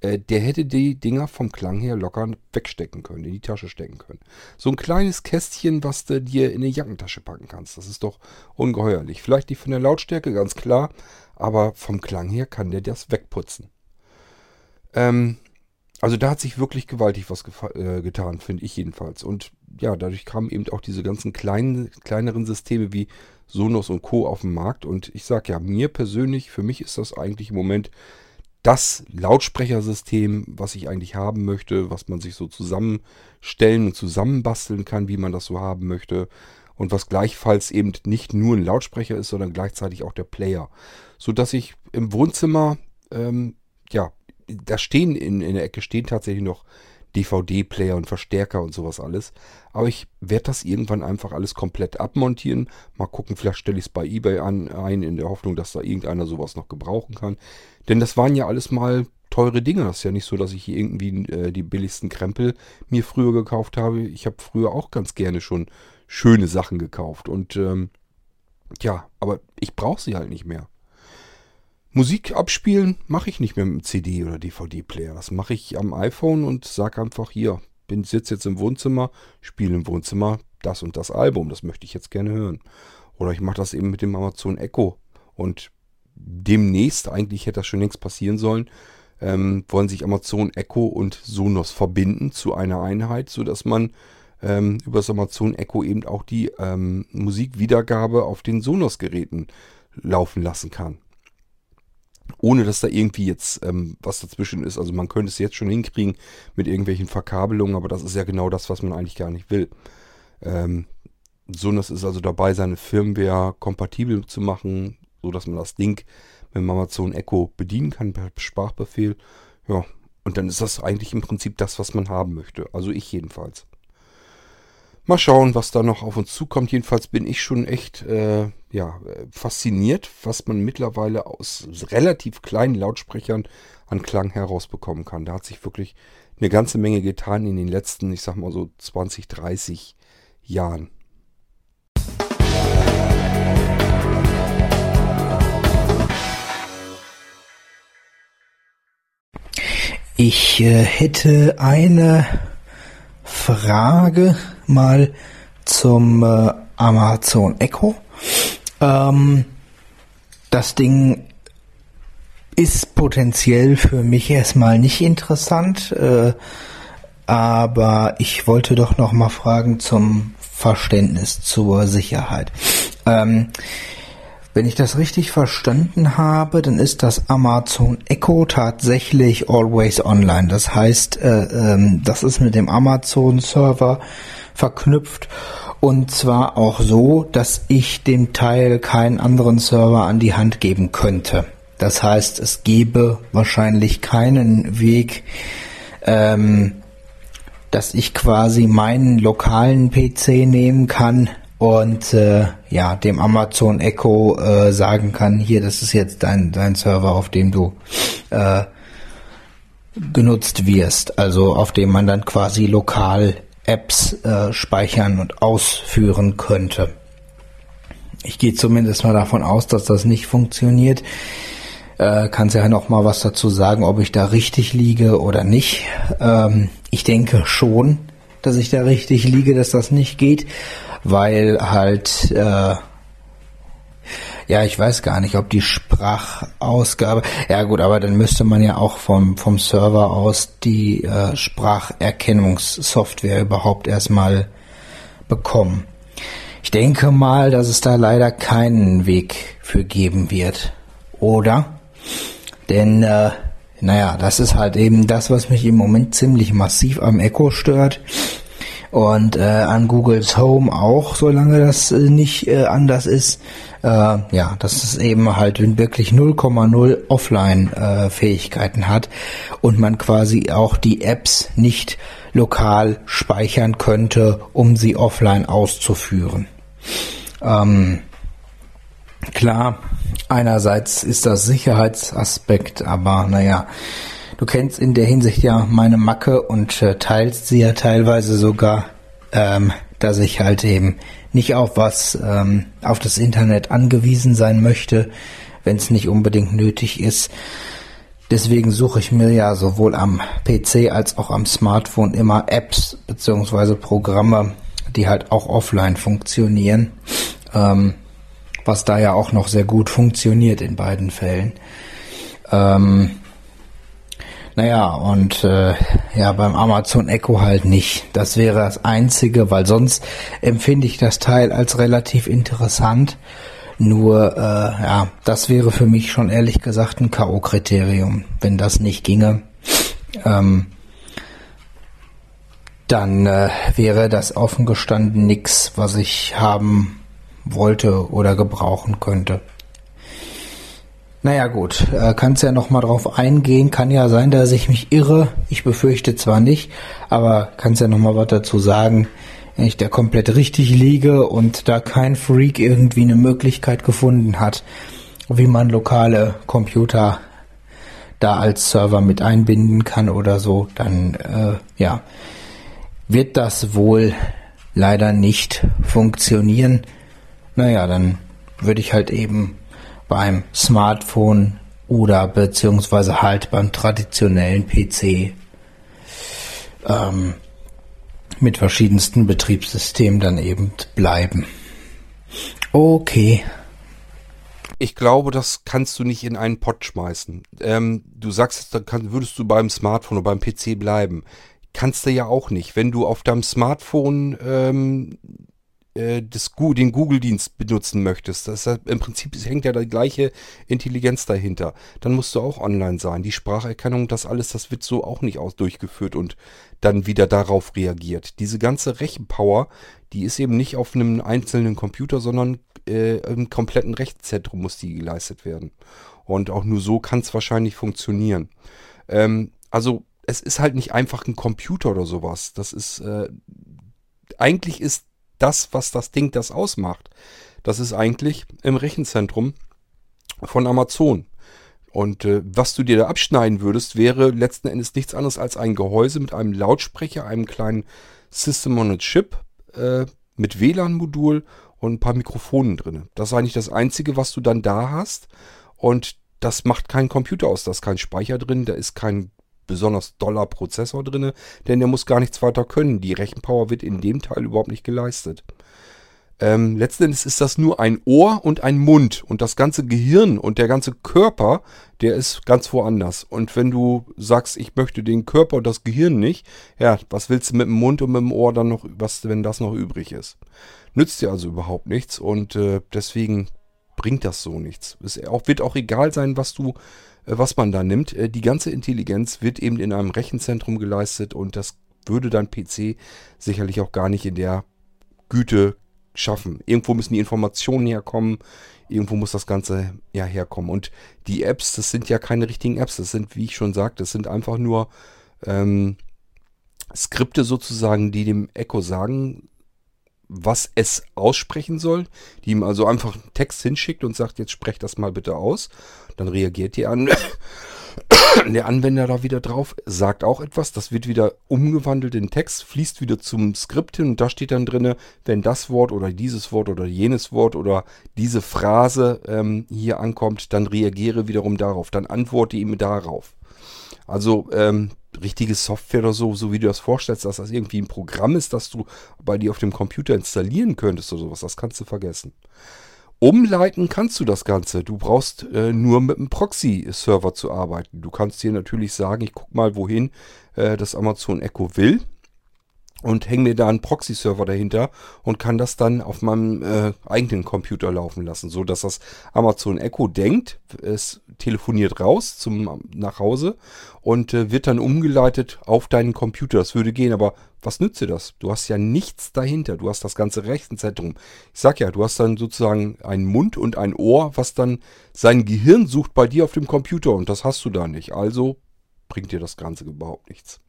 äh, der hätte die Dinger vom Klang her locker wegstecken können, in die Tasche stecken können. So ein kleines Kästchen, was du dir in eine Jackentasche packen kannst. Das ist doch ungeheuerlich. Vielleicht nicht von der Lautstärke, ganz klar, aber vom Klang her kann der das wegputzen. Ähm, also da hat sich wirklich gewaltig was äh, getan, finde ich jedenfalls. Und ja, dadurch kamen eben auch diese ganzen kleinen, kleineren Systeme wie Sonos und Co. auf den Markt. Und ich sage ja, mir persönlich, für mich ist das eigentlich im Moment das Lautsprechersystem, was ich eigentlich haben möchte, was man sich so zusammenstellen und zusammenbasteln kann, wie man das so haben möchte. Und was gleichfalls eben nicht nur ein Lautsprecher ist, sondern gleichzeitig auch der Player. So dass ich im Wohnzimmer ähm, ja, da stehen in, in der Ecke stehen tatsächlich noch DVD-Player und Verstärker und sowas alles. Aber ich werde das irgendwann einfach alles komplett abmontieren. Mal gucken, vielleicht stelle ich es bei eBay an, ein, in der Hoffnung, dass da irgendeiner sowas noch gebrauchen kann. Denn das waren ja alles mal teure Dinge. Das ist ja nicht so, dass ich hier irgendwie äh, die billigsten Krempel mir früher gekauft habe. Ich habe früher auch ganz gerne schon schöne Sachen gekauft. Und ähm, ja, aber ich brauche sie halt nicht mehr. Musik abspielen mache ich nicht mehr mit einem CD- oder DVD-Player. Das mache ich am iPhone und sage einfach hier, bin sitze jetzt im Wohnzimmer, spiele im Wohnzimmer das und das Album, das möchte ich jetzt gerne hören. Oder ich mache das eben mit dem Amazon Echo und demnächst, eigentlich hätte das schon längst passieren sollen, ähm, wollen sich Amazon Echo und Sonos verbinden zu einer Einheit, sodass man ähm, über das Amazon Echo eben auch die ähm, Musikwiedergabe auf den Sonos-Geräten laufen lassen kann ohne dass da irgendwie jetzt ähm, was dazwischen ist. Also man könnte es jetzt schon hinkriegen mit irgendwelchen Verkabelungen, aber das ist ja genau das, was man eigentlich gar nicht will. Ähm, Sonos ist also dabei, seine Firmware kompatibel zu machen. so dass man das Ding mit dem Amazon Echo bedienen kann per Sprachbefehl. Ja, und dann ist das eigentlich im Prinzip das, was man haben möchte. Also ich jedenfalls. Mal schauen, was da noch auf uns zukommt. Jedenfalls bin ich schon echt äh, ja, fasziniert, was man mittlerweile aus relativ kleinen Lautsprechern an Klang herausbekommen kann. Da hat sich wirklich eine ganze Menge getan in den letzten, ich sag mal so 20, 30 Jahren. Ich äh, hätte eine Frage mal zum äh, Amazon Echo. Ähm, das Ding ist potenziell für mich erstmal nicht interessant, äh, aber ich wollte doch noch mal fragen zum Verständnis zur Sicherheit. Ähm, wenn ich das richtig verstanden habe, dann ist das Amazon Echo tatsächlich always online. Das heißt, äh, ähm, das ist mit dem Amazon Server verknüpft und zwar auch so, dass ich dem Teil keinen anderen Server an die Hand geben könnte. Das heißt, es gäbe wahrscheinlich keinen Weg, ähm, dass ich quasi meinen lokalen PC nehmen kann und äh, ja dem Amazon Echo äh, sagen kann, hier, das ist jetzt dein dein Server, auf dem du äh, genutzt wirst, also auf dem man dann quasi lokal Apps äh, speichern und ausführen könnte. Ich gehe zumindest mal davon aus, dass das nicht funktioniert. Äh, kannst ja noch mal was dazu sagen, ob ich da richtig liege oder nicht. Ähm, ich denke schon, dass ich da richtig liege, dass das nicht geht weil halt äh, ja, ich weiß gar nicht, ob die Sprachausgabe. Ja gut, aber dann müsste man ja auch vom vom Server aus die äh, Spracherkennungssoftware überhaupt erstmal bekommen. Ich denke mal, dass es da leider keinen Weg für geben wird, oder? Denn äh, naja, das ist halt eben das, was mich im Moment ziemlich massiv am Echo stört und äh, an Googles Home auch, solange das äh, nicht äh, anders ist. Äh, ja, dass es eben halt wirklich 0,0 Offline-Fähigkeiten äh, hat und man quasi auch die Apps nicht lokal speichern könnte, um sie offline auszuführen. Ähm, klar, einerseits ist das Sicherheitsaspekt, aber naja, Du kennst in der Hinsicht ja meine Macke und äh, teilst sie ja teilweise sogar, ähm, dass ich halt eben nicht auf was, ähm, auf das Internet angewiesen sein möchte, wenn es nicht unbedingt nötig ist. Deswegen suche ich mir ja sowohl am PC als auch am Smartphone immer Apps beziehungsweise Programme, die halt auch offline funktionieren, ähm, was da ja auch noch sehr gut funktioniert in beiden Fällen. Ähm, naja, und äh, ja, beim Amazon Echo halt nicht. Das wäre das Einzige, weil sonst empfinde ich das Teil als relativ interessant. Nur, äh, ja, das wäre für mich schon ehrlich gesagt ein K.O.-Kriterium. Wenn das nicht ginge, ähm, dann äh, wäre das offen gestanden nix, was ich haben wollte oder gebrauchen könnte. Naja gut, äh, kannst ja noch mal drauf eingehen. Kann ja sein, dass ich mich irre. Ich befürchte zwar nicht, aber kannst ja noch mal was dazu sagen, wenn ich da komplett richtig liege und da kein Freak irgendwie eine Möglichkeit gefunden hat, wie man lokale Computer da als Server mit einbinden kann oder so, dann äh, ja, wird das wohl leider nicht funktionieren. Naja, dann würde ich halt eben beim Smartphone oder beziehungsweise halt beim traditionellen PC ähm, mit verschiedensten Betriebssystemen dann eben bleiben. Okay. Ich glaube, das kannst du nicht in einen Pott schmeißen. Ähm, du sagst, dann kann, würdest du beim Smartphone oder beim PC bleiben. Kannst du ja auch nicht. Wenn du auf deinem Smartphone ähm, äh, das, den Google-Dienst benutzen möchtest, das ist, im Prinzip hängt ja die gleiche Intelligenz dahinter. Dann musst du auch online sein. Die Spracherkennung, das alles, das wird so auch nicht aus durchgeführt und dann wieder darauf reagiert. Diese ganze Rechenpower, die ist eben nicht auf einem einzelnen Computer, sondern äh, im kompletten Rechenzentrum muss die geleistet werden. Und auch nur so kann es wahrscheinlich funktionieren. Ähm, also es ist halt nicht einfach ein Computer oder sowas. Das ist äh, eigentlich ist das, was das Ding das ausmacht. Das ist eigentlich im Rechenzentrum von Amazon. Und äh, was du dir da abschneiden würdest, wäre letzten Endes nichts anderes als ein Gehäuse mit einem Lautsprecher, einem kleinen System on a Chip äh, mit WLAN-Modul und ein paar Mikrofonen drin. Das ist eigentlich das Einzige, was du dann da hast. Und das macht kein Computer aus. Da ist kein Speicher drin, da ist kein besonders doller Prozessor drin, denn der muss gar nichts weiter können. Die Rechenpower wird in dem Teil überhaupt nicht geleistet. Ähm, letzten ist das nur ein Ohr und ein Mund und das ganze Gehirn und der ganze Körper, der ist ganz woanders. Und wenn du sagst, ich möchte den Körper und das Gehirn nicht, ja, was willst du mit dem Mund und mit dem Ohr dann noch, was, wenn das noch übrig ist? Nützt dir also überhaupt nichts und äh, deswegen bringt das so nichts. Es auch, wird auch egal sein, was du was man da nimmt. Äh, die ganze Intelligenz wird eben in einem Rechenzentrum geleistet und das würde dein PC sicherlich auch gar nicht in der Güte schaffen. Irgendwo müssen die Informationen herkommen, irgendwo muss das Ganze ja herkommen. Und die Apps, das sind ja keine richtigen Apps, das sind, wie ich schon sagte, das sind einfach nur ähm, Skripte sozusagen, die dem Echo sagen, was es aussprechen soll, die ihm also einfach einen Text hinschickt und sagt, jetzt sprech das mal bitte aus. Dann reagiert die an der Anwender da wieder drauf, sagt auch etwas, das wird wieder umgewandelt in Text, fließt wieder zum Skript hin und da steht dann drin, wenn das Wort oder dieses Wort oder jenes Wort oder diese Phrase ähm, hier ankommt, dann reagiere wiederum darauf, dann antworte ihm darauf. Also ähm, richtige Software oder so, so wie du das vorstellst, dass das irgendwie ein Programm ist, das du bei dir auf dem Computer installieren könntest oder sowas, das kannst du vergessen. Umleiten kannst du das Ganze. Du brauchst äh, nur mit einem Proxy-Server zu arbeiten. Du kannst dir natürlich sagen, ich guck mal, wohin äh, das Amazon Echo will und hänge mir da einen Proxy-Server dahinter und kann das dann auf meinem äh, eigenen Computer laufen lassen, so dass das Amazon Echo denkt, es telefoniert raus zum nach Hause und äh, wird dann umgeleitet auf deinen Computer. Das würde gehen, aber was nützt dir das? Du hast ja nichts dahinter. Du hast das ganze Rechenzentrum. Ich sag ja, du hast dann sozusagen einen Mund und ein Ohr, was dann sein Gehirn sucht bei dir auf dem Computer und das hast du da nicht. Also bringt dir das Ganze überhaupt nichts.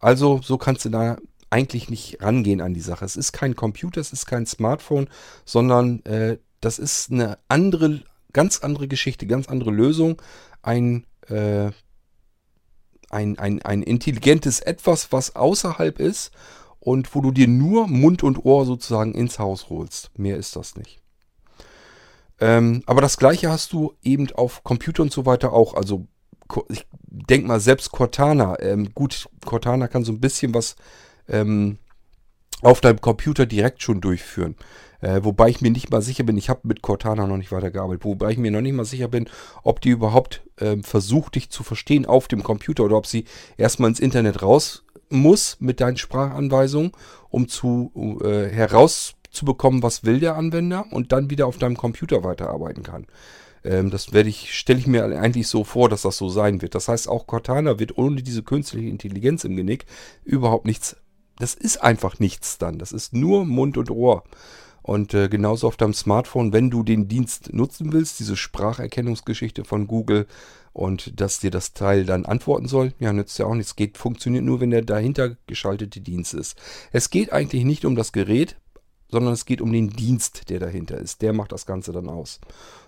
Also so kannst du da eigentlich nicht rangehen an die Sache. Es ist kein Computer, es ist kein Smartphone, sondern äh, das ist eine andere, ganz andere Geschichte, ganz andere Lösung. Ein, äh, ein, ein, ein intelligentes Etwas, was außerhalb ist und wo du dir nur Mund und Ohr sozusagen ins Haus holst. Mehr ist das nicht. Ähm, aber das gleiche hast du eben auf Computer und so weiter auch. Also ich denke mal, selbst Cortana, ähm, gut, Cortana kann so ein bisschen was ähm, auf deinem Computer direkt schon durchführen. Äh, wobei ich mir nicht mal sicher bin, ich habe mit Cortana noch nicht weitergearbeitet, wobei ich mir noch nicht mal sicher bin, ob die überhaupt ähm, versucht, dich zu verstehen auf dem Computer oder ob sie erstmal ins Internet raus muss mit deinen Sprachanweisungen, um zu äh, herauszubekommen, was will der Anwender und dann wieder auf deinem Computer weiterarbeiten kann. Ähm, das werde ich, stelle ich mir eigentlich so vor, dass das so sein wird. Das heißt, auch Cortana wird ohne diese künstliche Intelligenz im Genick überhaupt nichts das ist einfach nichts dann. Das ist nur Mund und Ohr. Und äh, genauso auf deinem Smartphone, wenn du den Dienst nutzen willst, diese Spracherkennungsgeschichte von Google und dass dir das Teil dann antworten soll, ja, nützt ja auch nichts. Geht, funktioniert nur, wenn der dahinter geschaltete Dienst ist. Es geht eigentlich nicht um das Gerät, sondern es geht um den Dienst, der dahinter ist. Der macht das Ganze dann aus.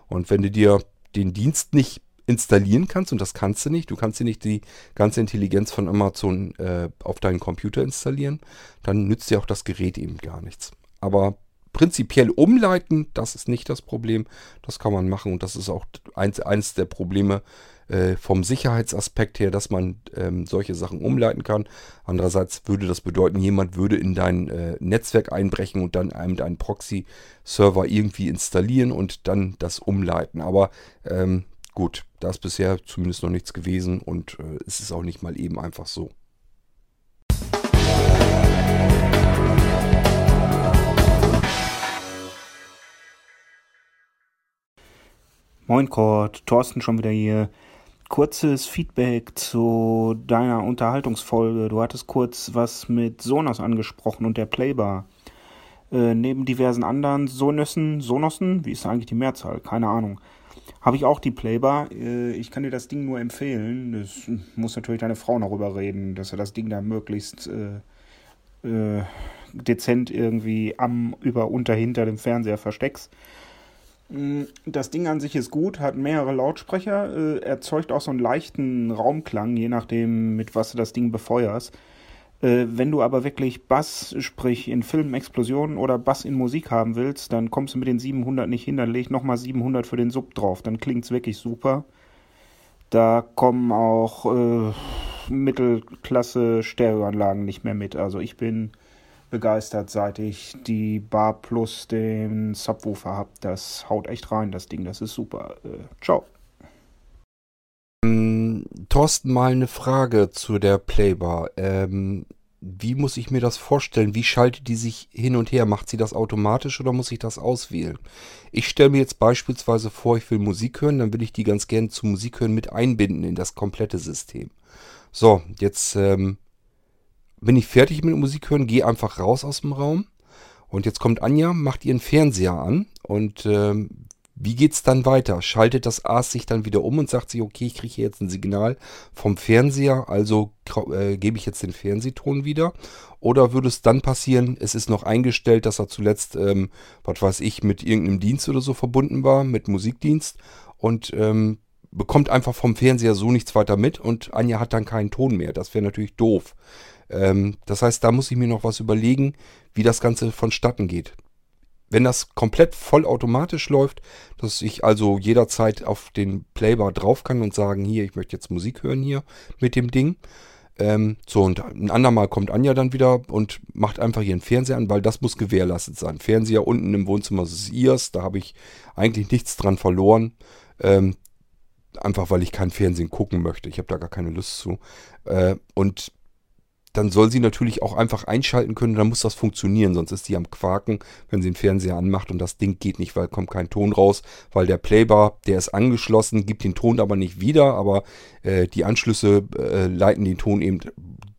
Und wenn du dir den Dienst nicht installieren kannst, und das kannst du nicht, du kannst dir nicht die ganze Intelligenz von Amazon äh, auf deinen Computer installieren, dann nützt dir auch das Gerät eben gar nichts. Aber prinzipiell umleiten, das ist nicht das Problem. Das kann man machen und das ist auch eins, eins der Probleme äh, vom Sicherheitsaspekt her, dass man ähm, solche Sachen umleiten kann. Andererseits würde das bedeuten, jemand würde in dein äh, Netzwerk einbrechen und dann einem deinen Proxy-Server irgendwie installieren und dann das umleiten. Aber ähm, Gut, da ist bisher zumindest noch nichts gewesen und äh, es ist auch nicht mal eben einfach so. Moin Kurt, Thorsten schon wieder hier. Kurzes Feedback zu deiner Unterhaltungsfolge. Du hattest kurz was mit Sonos angesprochen und der Playbar. Äh, neben diversen anderen Sonössen, Sonossen, wie ist eigentlich die Mehrzahl? Keine Ahnung habe ich auch die Playbar. Äh, ich kann dir das Ding nur empfehlen. Das muss natürlich deine Frau noch rüberreden, dass er das Ding da möglichst äh, äh, dezent irgendwie am, über, unter, hinter dem Fernseher versteckst. Mm, das Ding an sich ist gut, hat mehrere Lautsprecher, äh, erzeugt auch so einen leichten Raumklang, je nachdem, mit was du das Ding befeuerst. Äh, wenn du aber wirklich Bass, sprich in Filmen Explosionen oder Bass in Musik haben willst, dann kommst du mit den 700 nicht hin, dann leg nochmal 700 für den Sub drauf, dann klingt's wirklich super. Da kommen auch äh, Mittelklasse Stereoanlagen nicht mehr mit. Also ich bin begeistert, seit ich die Bar plus den Subwoofer habe. Das haut echt rein, das Ding. Das ist super. Äh, ciao. Ähm, Thorsten, mal eine Frage zu der Playbar. Ähm, wie muss ich mir das vorstellen? Wie schaltet die sich hin und her? Macht sie das automatisch oder muss ich das auswählen? Ich stelle mir jetzt beispielsweise vor, ich will Musik hören, dann will ich die ganz gerne zum Musik hören mit einbinden in das komplette System. So, jetzt ähm, bin ich fertig mit Musik hören, gehe einfach raus aus dem Raum. Und jetzt kommt Anja, macht ihren Fernseher an. Und ähm, wie geht's dann weiter? Schaltet das AS sich dann wieder um und sagt sich, okay, ich kriege hier jetzt ein Signal vom Fernseher, also äh, gebe ich jetzt den Fernsehton wieder? Oder würde es dann passieren, es ist noch eingestellt, dass er zuletzt, ähm, was weiß ich, mit irgendeinem Dienst oder so verbunden war, mit Musikdienst und ähm, bekommt einfach vom Fernseher so nichts weiter mit und Anja hat dann keinen Ton mehr. Das wäre natürlich doof. Ähm, das heißt, da muss ich mir noch was überlegen, wie das Ganze vonstatten geht. Wenn das komplett vollautomatisch läuft, dass ich also jederzeit auf den Playbar drauf kann und sagen, hier, ich möchte jetzt Musik hören hier mit dem Ding. Ähm, so, und ein andermal kommt Anja dann wieder und macht einfach ihren Fernseher an, weil das muss gewährleistet sein. Fernseher unten im Wohnzimmer ist ihrs, da habe ich eigentlich nichts dran verloren. Ähm, einfach weil ich kein Fernsehen gucken möchte. Ich habe da gar keine Lust zu. Äh, und dann soll sie natürlich auch einfach einschalten können, dann muss das funktionieren, sonst ist sie am Quaken, wenn sie den Fernseher anmacht und das Ding geht nicht, weil kommt kein Ton raus, weil der Playbar, der ist angeschlossen, gibt den Ton aber nicht wieder, aber äh, die Anschlüsse äh, leiten den Ton eben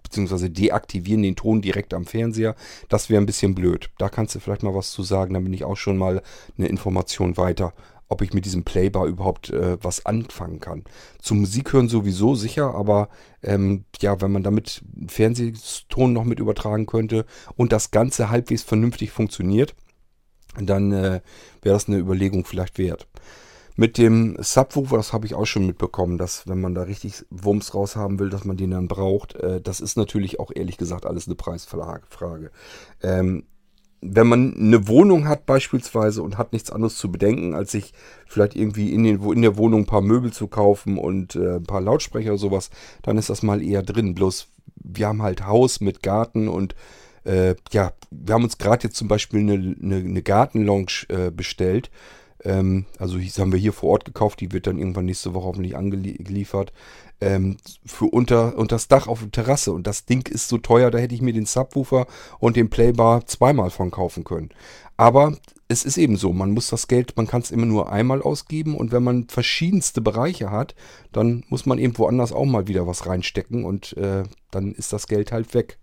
beziehungsweise deaktivieren den Ton direkt am Fernseher. Das wäre ein bisschen blöd. Da kannst du vielleicht mal was zu sagen, dann bin ich auch schon mal eine Information weiter ob ich mit diesem Playbar überhaupt äh, was anfangen kann. Zum Musik hören sowieso sicher, aber ähm, ja, wenn man damit Fernsehton noch mit übertragen könnte und das Ganze halbwegs vernünftig funktioniert, dann äh, wäre das eine Überlegung vielleicht wert. Mit dem Subwoofer, das habe ich auch schon mitbekommen, dass wenn man da richtig Wumms raus haben will, dass man den dann braucht. Äh, das ist natürlich auch ehrlich gesagt alles eine Preisfrage. Ähm, wenn man eine Wohnung hat beispielsweise und hat nichts anderes zu bedenken, als sich vielleicht irgendwie in, den, in der Wohnung ein paar Möbel zu kaufen und äh, ein paar Lautsprecher oder sowas, dann ist das mal eher drin. Bloß wir haben halt Haus mit Garten und äh, ja, wir haben uns gerade jetzt zum Beispiel eine, eine, eine Gartenlounge äh, bestellt. Ähm, also das haben wir hier vor Ort gekauft, die wird dann irgendwann nächste Woche hoffentlich angeliefert ähm, für unter, unter das Dach auf der Terrasse. Und das Ding ist so teuer, da hätte ich mir den Subwoofer und den Playbar zweimal von kaufen können. Aber es ist eben so, man muss das Geld, man kann es immer nur einmal ausgeben und wenn man verschiedenste Bereiche hat, dann muss man eben woanders auch mal wieder was reinstecken und äh, dann ist das Geld halt weg.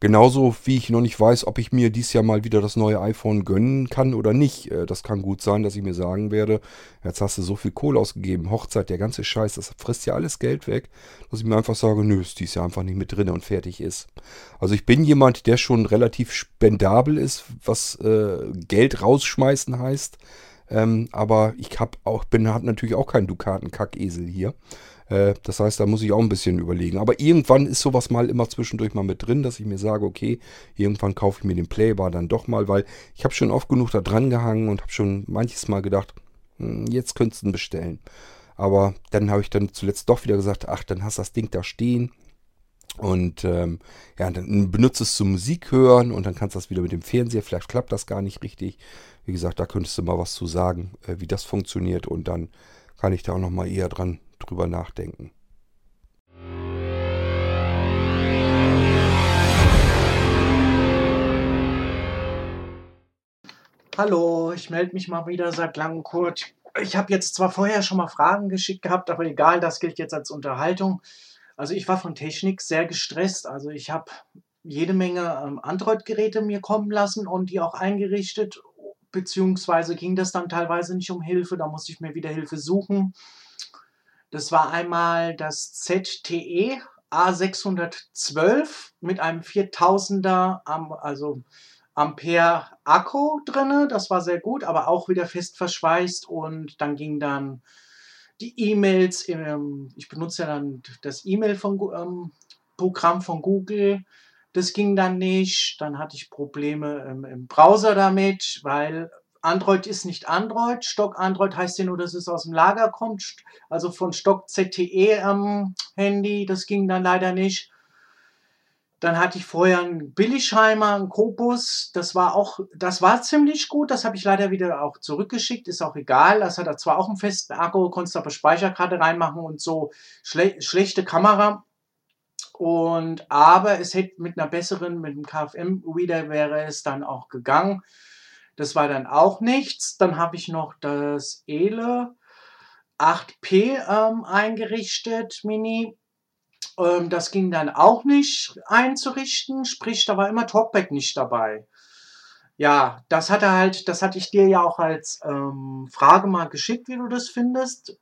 Genauso wie ich noch nicht weiß, ob ich mir dieses Jahr mal wieder das neue iPhone gönnen kann oder nicht. Äh, das kann gut sein, dass ich mir sagen werde, jetzt hast du so viel Kohle ausgegeben, Hochzeit, der ganze Scheiß, das frisst ja alles Geld weg, dass ich mir einfach sage, nö, ist dieses Jahr einfach nicht mit drin und fertig ist. Also ich bin jemand, der schon relativ spendabel ist, was äh, Geld rausschmeißen heißt. Ähm, aber ich hab auch, bin, hab natürlich auch keinen Dukaten-Kackesel hier. Äh, das heißt, da muss ich auch ein bisschen überlegen. Aber irgendwann ist sowas mal immer zwischendurch mal mit drin, dass ich mir sage, okay, irgendwann kaufe ich mir den Playbar dann doch mal, weil ich habe schon oft genug da dran gehangen und habe schon manches Mal gedacht, hm, jetzt könntest du ihn bestellen. Aber dann habe ich dann zuletzt doch wieder gesagt, ach, dann hast du das Ding da stehen. Und ähm, ja, dann benutzt es zum Musik hören und dann kannst du das wieder mit dem Fernseher. Vielleicht klappt das gar nicht richtig. Wie gesagt, da könntest du mal was zu sagen, äh, wie das funktioniert. Und dann kann ich da auch noch mal eher dran drüber nachdenken. Hallo, ich melde mich mal wieder seit langem kurz. ich habe jetzt zwar vorher schon mal Fragen geschickt gehabt, aber egal, das gilt jetzt als Unterhaltung. Also ich war von Technik sehr gestresst. Also ich habe jede Menge ähm, Android-Geräte mir kommen lassen und die auch eingerichtet, beziehungsweise ging das dann teilweise nicht um Hilfe, da musste ich mir wieder Hilfe suchen. Das war einmal das ZTE A612 mit einem 4000er, also Ampere Akku drinne. Das war sehr gut, aber auch wieder fest verschweißt und dann ging dann die E-Mails, ich benutze ja dann das E-Mail-Programm ähm, von Google, das ging dann nicht. Dann hatte ich Probleme im Browser damit, weil Android ist nicht Android. Stock Android heißt ja nur, dass es aus dem Lager kommt. Also von Stock ZTE am Handy. Das ging dann leider nicht. Dann hatte ich vorher einen Billigheimer, einen Kopus. Das war auch, das war ziemlich gut. Das habe ich leider wieder auch zurückgeschickt. Ist auch egal. Das hat er zwar auch einen festen Akku, konntest aber Speicherkarte reinmachen und so. Schle schlechte Kamera. Und, aber es hätte mit einer besseren, mit einem KFM-Reader wäre es dann auch gegangen. Das war dann auch nichts. Dann habe ich noch das ELE 8P ähm, eingerichtet, Mini. Ähm, das ging dann auch nicht einzurichten, sprich, da war immer Talkback nicht dabei. Ja, das hatte halt, das hatte ich dir ja auch als ähm, Frage mal geschickt, wie du das findest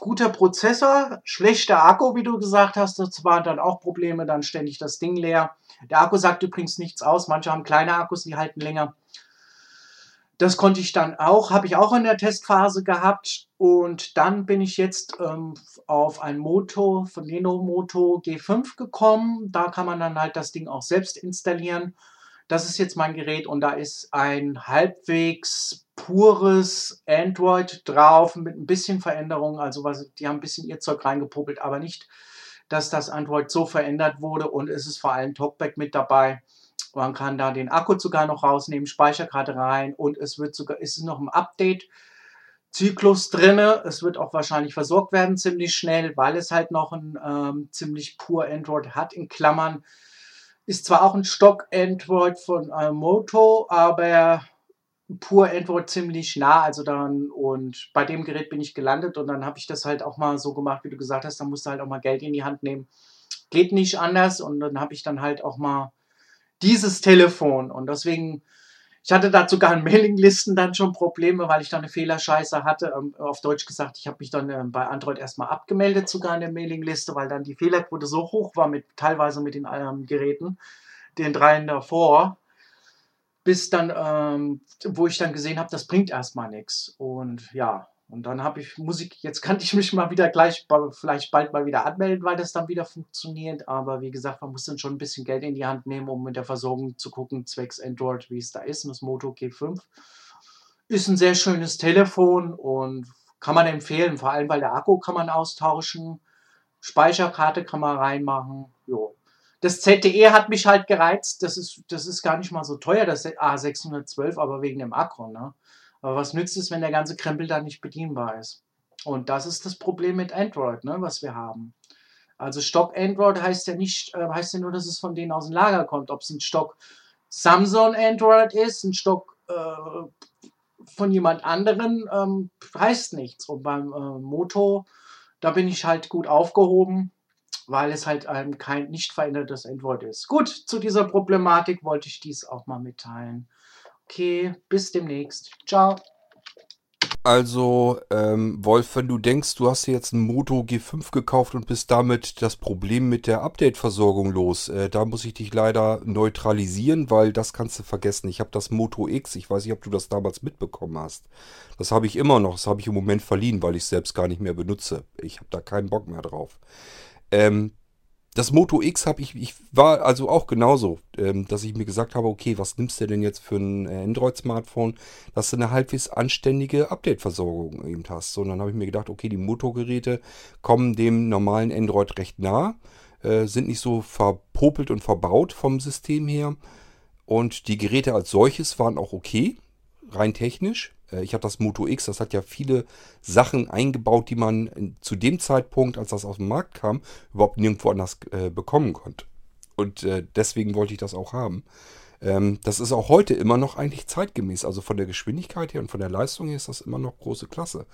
guter Prozessor, schlechter Akku, wie du gesagt hast. Das waren dann auch Probleme, dann ständig das Ding leer. Der Akku sagt übrigens nichts aus. Manche haben kleine Akkus, die halten länger. Das konnte ich dann auch, habe ich auch in der Testphase gehabt. Und dann bin ich jetzt ähm, auf ein Moto von Leno Moto G5 gekommen. Da kann man dann halt das Ding auch selbst installieren. Das ist jetzt mein Gerät und da ist ein halbwegs pures Android drauf mit ein bisschen Veränderung. Also was, die haben ein bisschen ihr Zeug reingepuppelt, aber nicht, dass das Android so verändert wurde und es ist vor allem Talkback mit dabei. Man kann da den Akku sogar noch rausnehmen, Speicherkarte rein und es wird sogar, ist noch im Update. Zyklus drinne. Es wird auch wahrscheinlich versorgt werden ziemlich schnell, weil es halt noch ein ähm, ziemlich pur Android hat. In Klammern ist zwar auch ein Stock Android von äh, Moto, aber pur Android ziemlich nah, also dann und bei dem Gerät bin ich gelandet und dann habe ich das halt auch mal so gemacht, wie du gesagt hast, da musst du halt auch mal Geld in die Hand nehmen. Geht nicht anders und dann habe ich dann halt auch mal dieses Telefon und deswegen, ich hatte dazu sogar in Mailinglisten dann schon Probleme, weil ich da eine Fehlerscheiße hatte. Ähm, auf Deutsch gesagt, ich habe mich dann ähm, bei Android erstmal abgemeldet, sogar in der Mailingliste, weil dann die Fehlerquote so hoch war, mit, teilweise mit den ähm, Geräten, den dreien davor, bis dann, ähm, wo ich dann gesehen habe, das bringt erstmal nichts. Und ja, und dann habe ich Musik, jetzt kann ich mich mal wieder gleich, vielleicht bald mal wieder anmelden, weil das dann wieder funktioniert. Aber wie gesagt, man muss dann schon ein bisschen Geld in die Hand nehmen, um mit der Versorgung zu gucken, zwecks Android, wie es da ist. Und das Moto G5 ist ein sehr schönes Telefon und kann man empfehlen, vor allem weil der Akku kann man austauschen, Speicherkarte kann man reinmachen. Jo das ZTE hat mich halt gereizt. Das ist, das ist gar nicht mal so teuer, das A612, aber wegen dem Akku. Ne? Aber was nützt es, wenn der ganze Krempel da nicht bedienbar ist? Und das ist das Problem mit Android, ne, was wir haben. Also Stock Android heißt ja nicht, äh, heißt ja nur, dass es von denen aus dem Lager kommt. Ob es ein Stock Samsung Android ist, ein Stock äh, von jemand anderen, ähm, heißt nichts. Und beim äh, Moto, da bin ich halt gut aufgehoben weil es halt ein kein nicht verändertes Android ist. Gut, zu dieser Problematik wollte ich dies auch mal mitteilen. Okay, bis demnächst. Ciao. Also, ähm, Wolf, wenn du denkst, du hast jetzt ein Moto G5 gekauft und bist damit das Problem mit der Update-Versorgung los, äh, da muss ich dich leider neutralisieren, weil das kannst du vergessen. Ich habe das Moto X, ich weiß nicht, ob du das damals mitbekommen hast. Das habe ich immer noch, das habe ich im Moment verliehen, weil ich es selbst gar nicht mehr benutze. Ich habe da keinen Bock mehr drauf. Ähm, das Moto X habe ich, ich war also auch genauso, ähm, dass ich mir gesagt habe, okay, was nimmst du denn jetzt für ein äh, Android-Smartphone, dass du eine halbwegs anständige Update-Versorgung eben hast. So, und dann habe ich mir gedacht, okay, die Moto-Geräte kommen dem normalen Android recht nah, äh, sind nicht so verpopelt und verbaut vom System her. Und die Geräte als solches waren auch okay, rein technisch. Äh, ich habe das Moto X, das hat ja viele Sachen eingebaut, die man zu dem Zeitpunkt, als das aus dem Markt kam, überhaupt nirgendwo anders äh, bekommen konnte. Und äh, deswegen wollte ich das auch haben. Ähm, das ist auch heute immer noch eigentlich zeitgemäß. Also von der Geschwindigkeit her und von der Leistung her ist das immer noch große Klasse.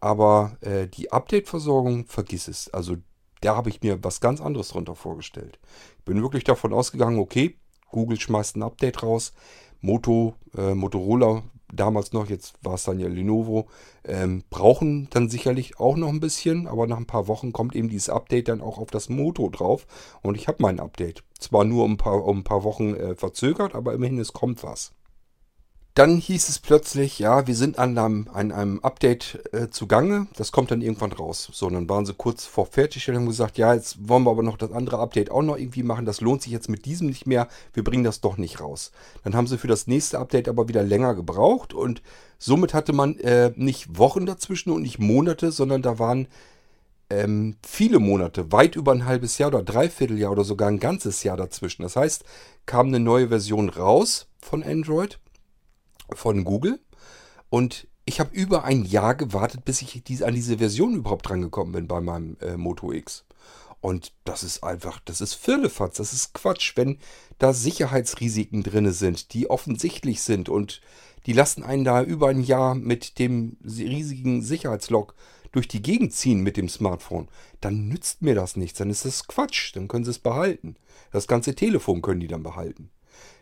Aber äh, die Update-Versorgung, vergiss es. Also da habe ich mir was ganz anderes drunter vorgestellt. Ich bin wirklich davon ausgegangen, okay, Google schmeißt ein Update raus. Moto, äh, Motorola damals noch, jetzt war es dann ja Lenovo, ähm, brauchen dann sicherlich auch noch ein bisschen, aber nach ein paar Wochen kommt eben dieses Update dann auch auf das Moto drauf und ich habe mein Update. Zwar nur um ein paar, um ein paar Wochen äh, verzögert, aber immerhin es kommt was. Dann hieß es plötzlich, ja, wir sind an einem, an einem Update äh, zugange. Das kommt dann irgendwann raus. So, dann waren sie kurz vor Fertigstellung gesagt, ja, jetzt wollen wir aber noch das andere Update auch noch irgendwie machen. Das lohnt sich jetzt mit diesem nicht mehr. Wir bringen das doch nicht raus. Dann haben sie für das nächste Update aber wieder länger gebraucht und somit hatte man äh, nicht Wochen dazwischen und nicht Monate, sondern da waren ähm, viele Monate, weit über ein halbes Jahr oder dreiviertel Jahr oder sogar ein ganzes Jahr dazwischen. Das heißt, kam eine neue Version raus von Android von Google. Und ich habe über ein Jahr gewartet, bis ich dies, an diese Version überhaupt drangekommen bin bei meinem äh, Moto X. Und das ist einfach, das ist Firlefatz, das ist Quatsch, wenn da Sicherheitsrisiken drin sind, die offensichtlich sind und die lassen einen da über ein Jahr mit dem riesigen Sicherheitslog durch die Gegend ziehen mit dem Smartphone, dann nützt mir das nichts, dann ist das Quatsch, dann können sie es behalten. Das ganze Telefon können die dann behalten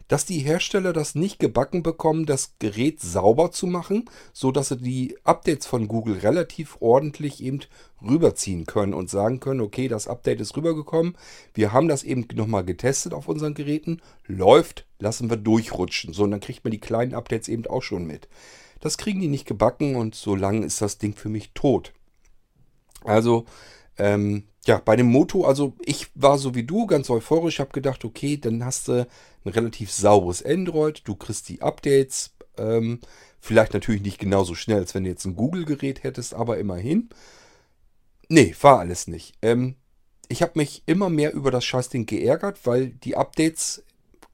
dass die Hersteller das nicht gebacken bekommen, das Gerät sauber zu machen, so sie die Updates von Google relativ ordentlich eben rüberziehen können und sagen können, okay, das Update ist rübergekommen, wir haben das eben nochmal getestet auf unseren Geräten, läuft, lassen wir durchrutschen. So, und dann kriegt man die kleinen Updates eben auch schon mit. Das kriegen die nicht gebacken und so ist das Ding für mich tot. Also, ähm, ja, bei dem Moto, also ich war so wie du ganz euphorisch, habe gedacht, okay, dann hast du ein relativ sauberes Android, du kriegst die Updates, ähm, vielleicht natürlich nicht genauso schnell, als wenn du jetzt ein Google-Gerät hättest, aber immerhin. Nee, war alles nicht. Ähm, ich habe mich immer mehr über das Scheißding geärgert, weil die Updates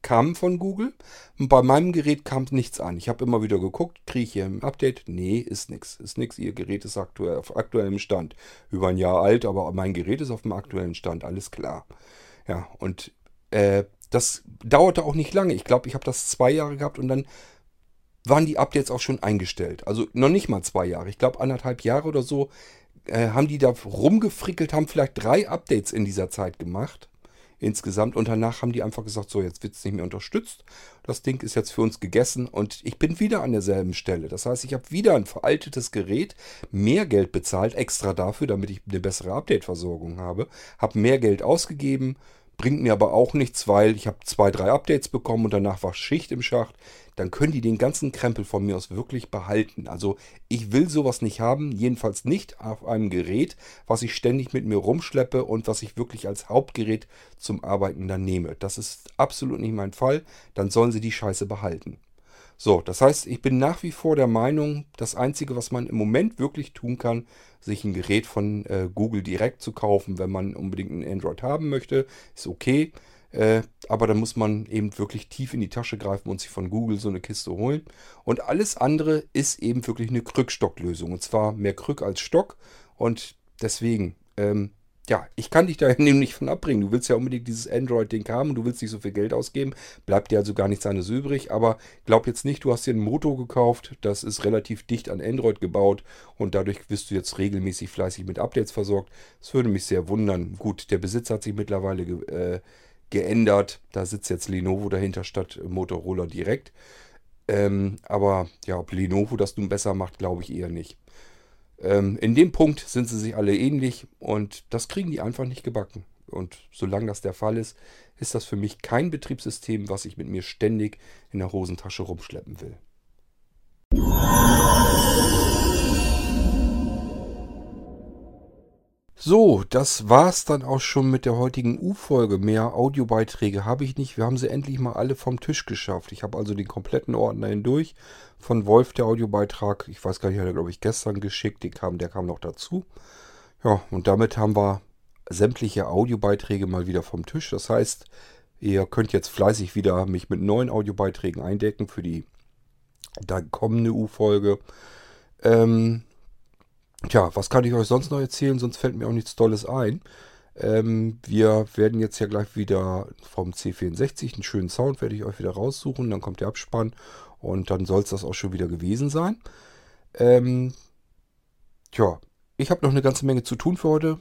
kamen von Google und bei meinem Gerät kam nichts an. Ich habe immer wieder geguckt, kriege ich hier ein Update? Nee, ist nichts. Ist nichts. Ihr Gerät ist aktuell auf aktuellem Stand. Über ein Jahr alt, aber mein Gerät ist auf dem aktuellen Stand. Alles klar. Ja, und äh, das dauerte auch nicht lange. Ich glaube, ich habe das zwei Jahre gehabt und dann waren die Updates auch schon eingestellt. Also noch nicht mal zwei Jahre. Ich glaube, anderthalb Jahre oder so äh, haben die da rumgefrickelt, haben vielleicht drei Updates in dieser Zeit gemacht. Insgesamt. Und danach haben die einfach gesagt, so, jetzt wird es nicht mehr unterstützt. Das Ding ist jetzt für uns gegessen und ich bin wieder an derselben Stelle. Das heißt, ich habe wieder ein veraltetes Gerät, mehr Geld bezahlt, extra dafür, damit ich eine bessere Update-Versorgung habe. Habe mehr Geld ausgegeben, Bringt mir aber auch nichts, weil ich habe zwei, drei Updates bekommen und danach war Schicht im Schacht. Dann können die den ganzen Krempel von mir aus wirklich behalten. Also ich will sowas nicht haben, jedenfalls nicht auf einem Gerät, was ich ständig mit mir rumschleppe und was ich wirklich als Hauptgerät zum Arbeiten dann nehme. Das ist absolut nicht mein Fall. Dann sollen sie die Scheiße behalten. So, das heißt, ich bin nach wie vor der Meinung, das Einzige, was man im Moment wirklich tun kann, sich ein Gerät von äh, Google direkt zu kaufen, wenn man unbedingt ein Android haben möchte, ist okay. Äh, aber dann muss man eben wirklich tief in die Tasche greifen und sich von Google so eine Kiste holen. Und alles andere ist eben wirklich eine Krückstocklösung. Und zwar mehr Krück als Stock. Und deswegen, ähm, ja, ich kann dich da nämlich von abbringen. Du willst ja unbedingt dieses Android-Ding haben und du willst nicht so viel Geld ausgeben. Bleibt dir also gar nichts anderes übrig. Aber glaub jetzt nicht, du hast dir ein Moto gekauft. Das ist relativ dicht an Android gebaut und dadurch wirst du jetzt regelmäßig fleißig mit Updates versorgt. Das würde mich sehr wundern. Gut, der Besitzer hat sich mittlerweile ge äh, geändert. Da sitzt jetzt Lenovo dahinter statt Motorola direkt. Ähm, aber ja, ob Lenovo das nun besser macht, glaube ich eher nicht. Ähm, in dem Punkt sind sie sich alle ähnlich und das kriegen die einfach nicht gebacken. Und solange das der Fall ist, ist das für mich kein Betriebssystem, was ich mit mir ständig in der Hosentasche rumschleppen will. So, das war's dann auch schon mit der heutigen U-Folge. Mehr Audiobeiträge habe ich nicht. Wir haben sie endlich mal alle vom Tisch geschafft. Ich habe also den kompletten Ordner hindurch. Von Wolf der Audiobeitrag, ich weiß gar nicht, hat er glaube ich gestern geschickt. Den kam, der kam noch dazu. Ja, und damit haben wir sämtliche Audiobeiträge mal wieder vom Tisch. Das heißt, ihr könnt jetzt fleißig wieder mich mit neuen Audiobeiträgen eindecken für die dann kommende U-Folge. Ähm, Tja, was kann ich euch sonst noch erzählen? Sonst fällt mir auch nichts Tolles ein. Ähm, wir werden jetzt ja gleich wieder vom C64 einen schönen Sound, werde ich euch wieder raussuchen. Dann kommt der Abspann und dann soll es das auch schon wieder gewesen sein. Ähm, tja, ich habe noch eine ganze Menge zu tun für heute.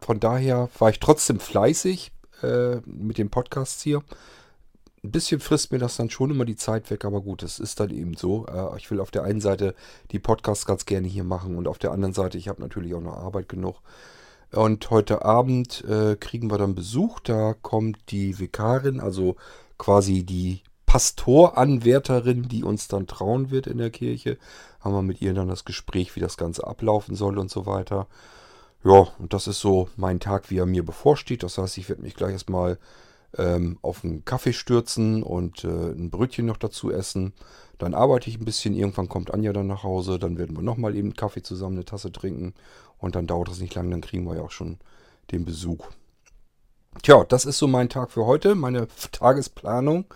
Von daher war ich trotzdem fleißig äh, mit den Podcasts hier. Ein bisschen frisst mir das dann schon immer die Zeit weg, aber gut, es ist dann eben so. Äh, ich will auf der einen Seite die Podcasts ganz gerne hier machen und auf der anderen Seite, ich habe natürlich auch noch Arbeit genug. Und heute Abend äh, kriegen wir dann Besuch. Da kommt die Vikarin, also quasi die Pastoranwärterin, die uns dann trauen wird in der Kirche. Haben wir mit ihr dann das Gespräch, wie das Ganze ablaufen soll und so weiter. Ja, und das ist so mein Tag, wie er mir bevorsteht. Das heißt, ich werde mich gleich erstmal ähm, auf einen Kaffee stürzen und äh, ein Brötchen noch dazu essen. Dann arbeite ich ein bisschen. Irgendwann kommt Anja dann nach Hause. Dann werden wir nochmal eben Kaffee zusammen, eine Tasse trinken. Und dann dauert es nicht lang, dann kriegen wir ja auch schon den Besuch. Tja, das ist so mein Tag für heute, meine Tagesplanung.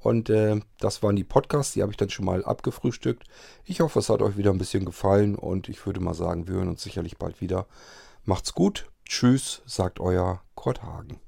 Und äh, das waren die Podcasts, die habe ich dann schon mal abgefrühstückt. Ich hoffe, es hat euch wieder ein bisschen gefallen und ich würde mal sagen, wir hören uns sicherlich bald wieder. Macht's gut. Tschüss, sagt euer Kurt Hagen.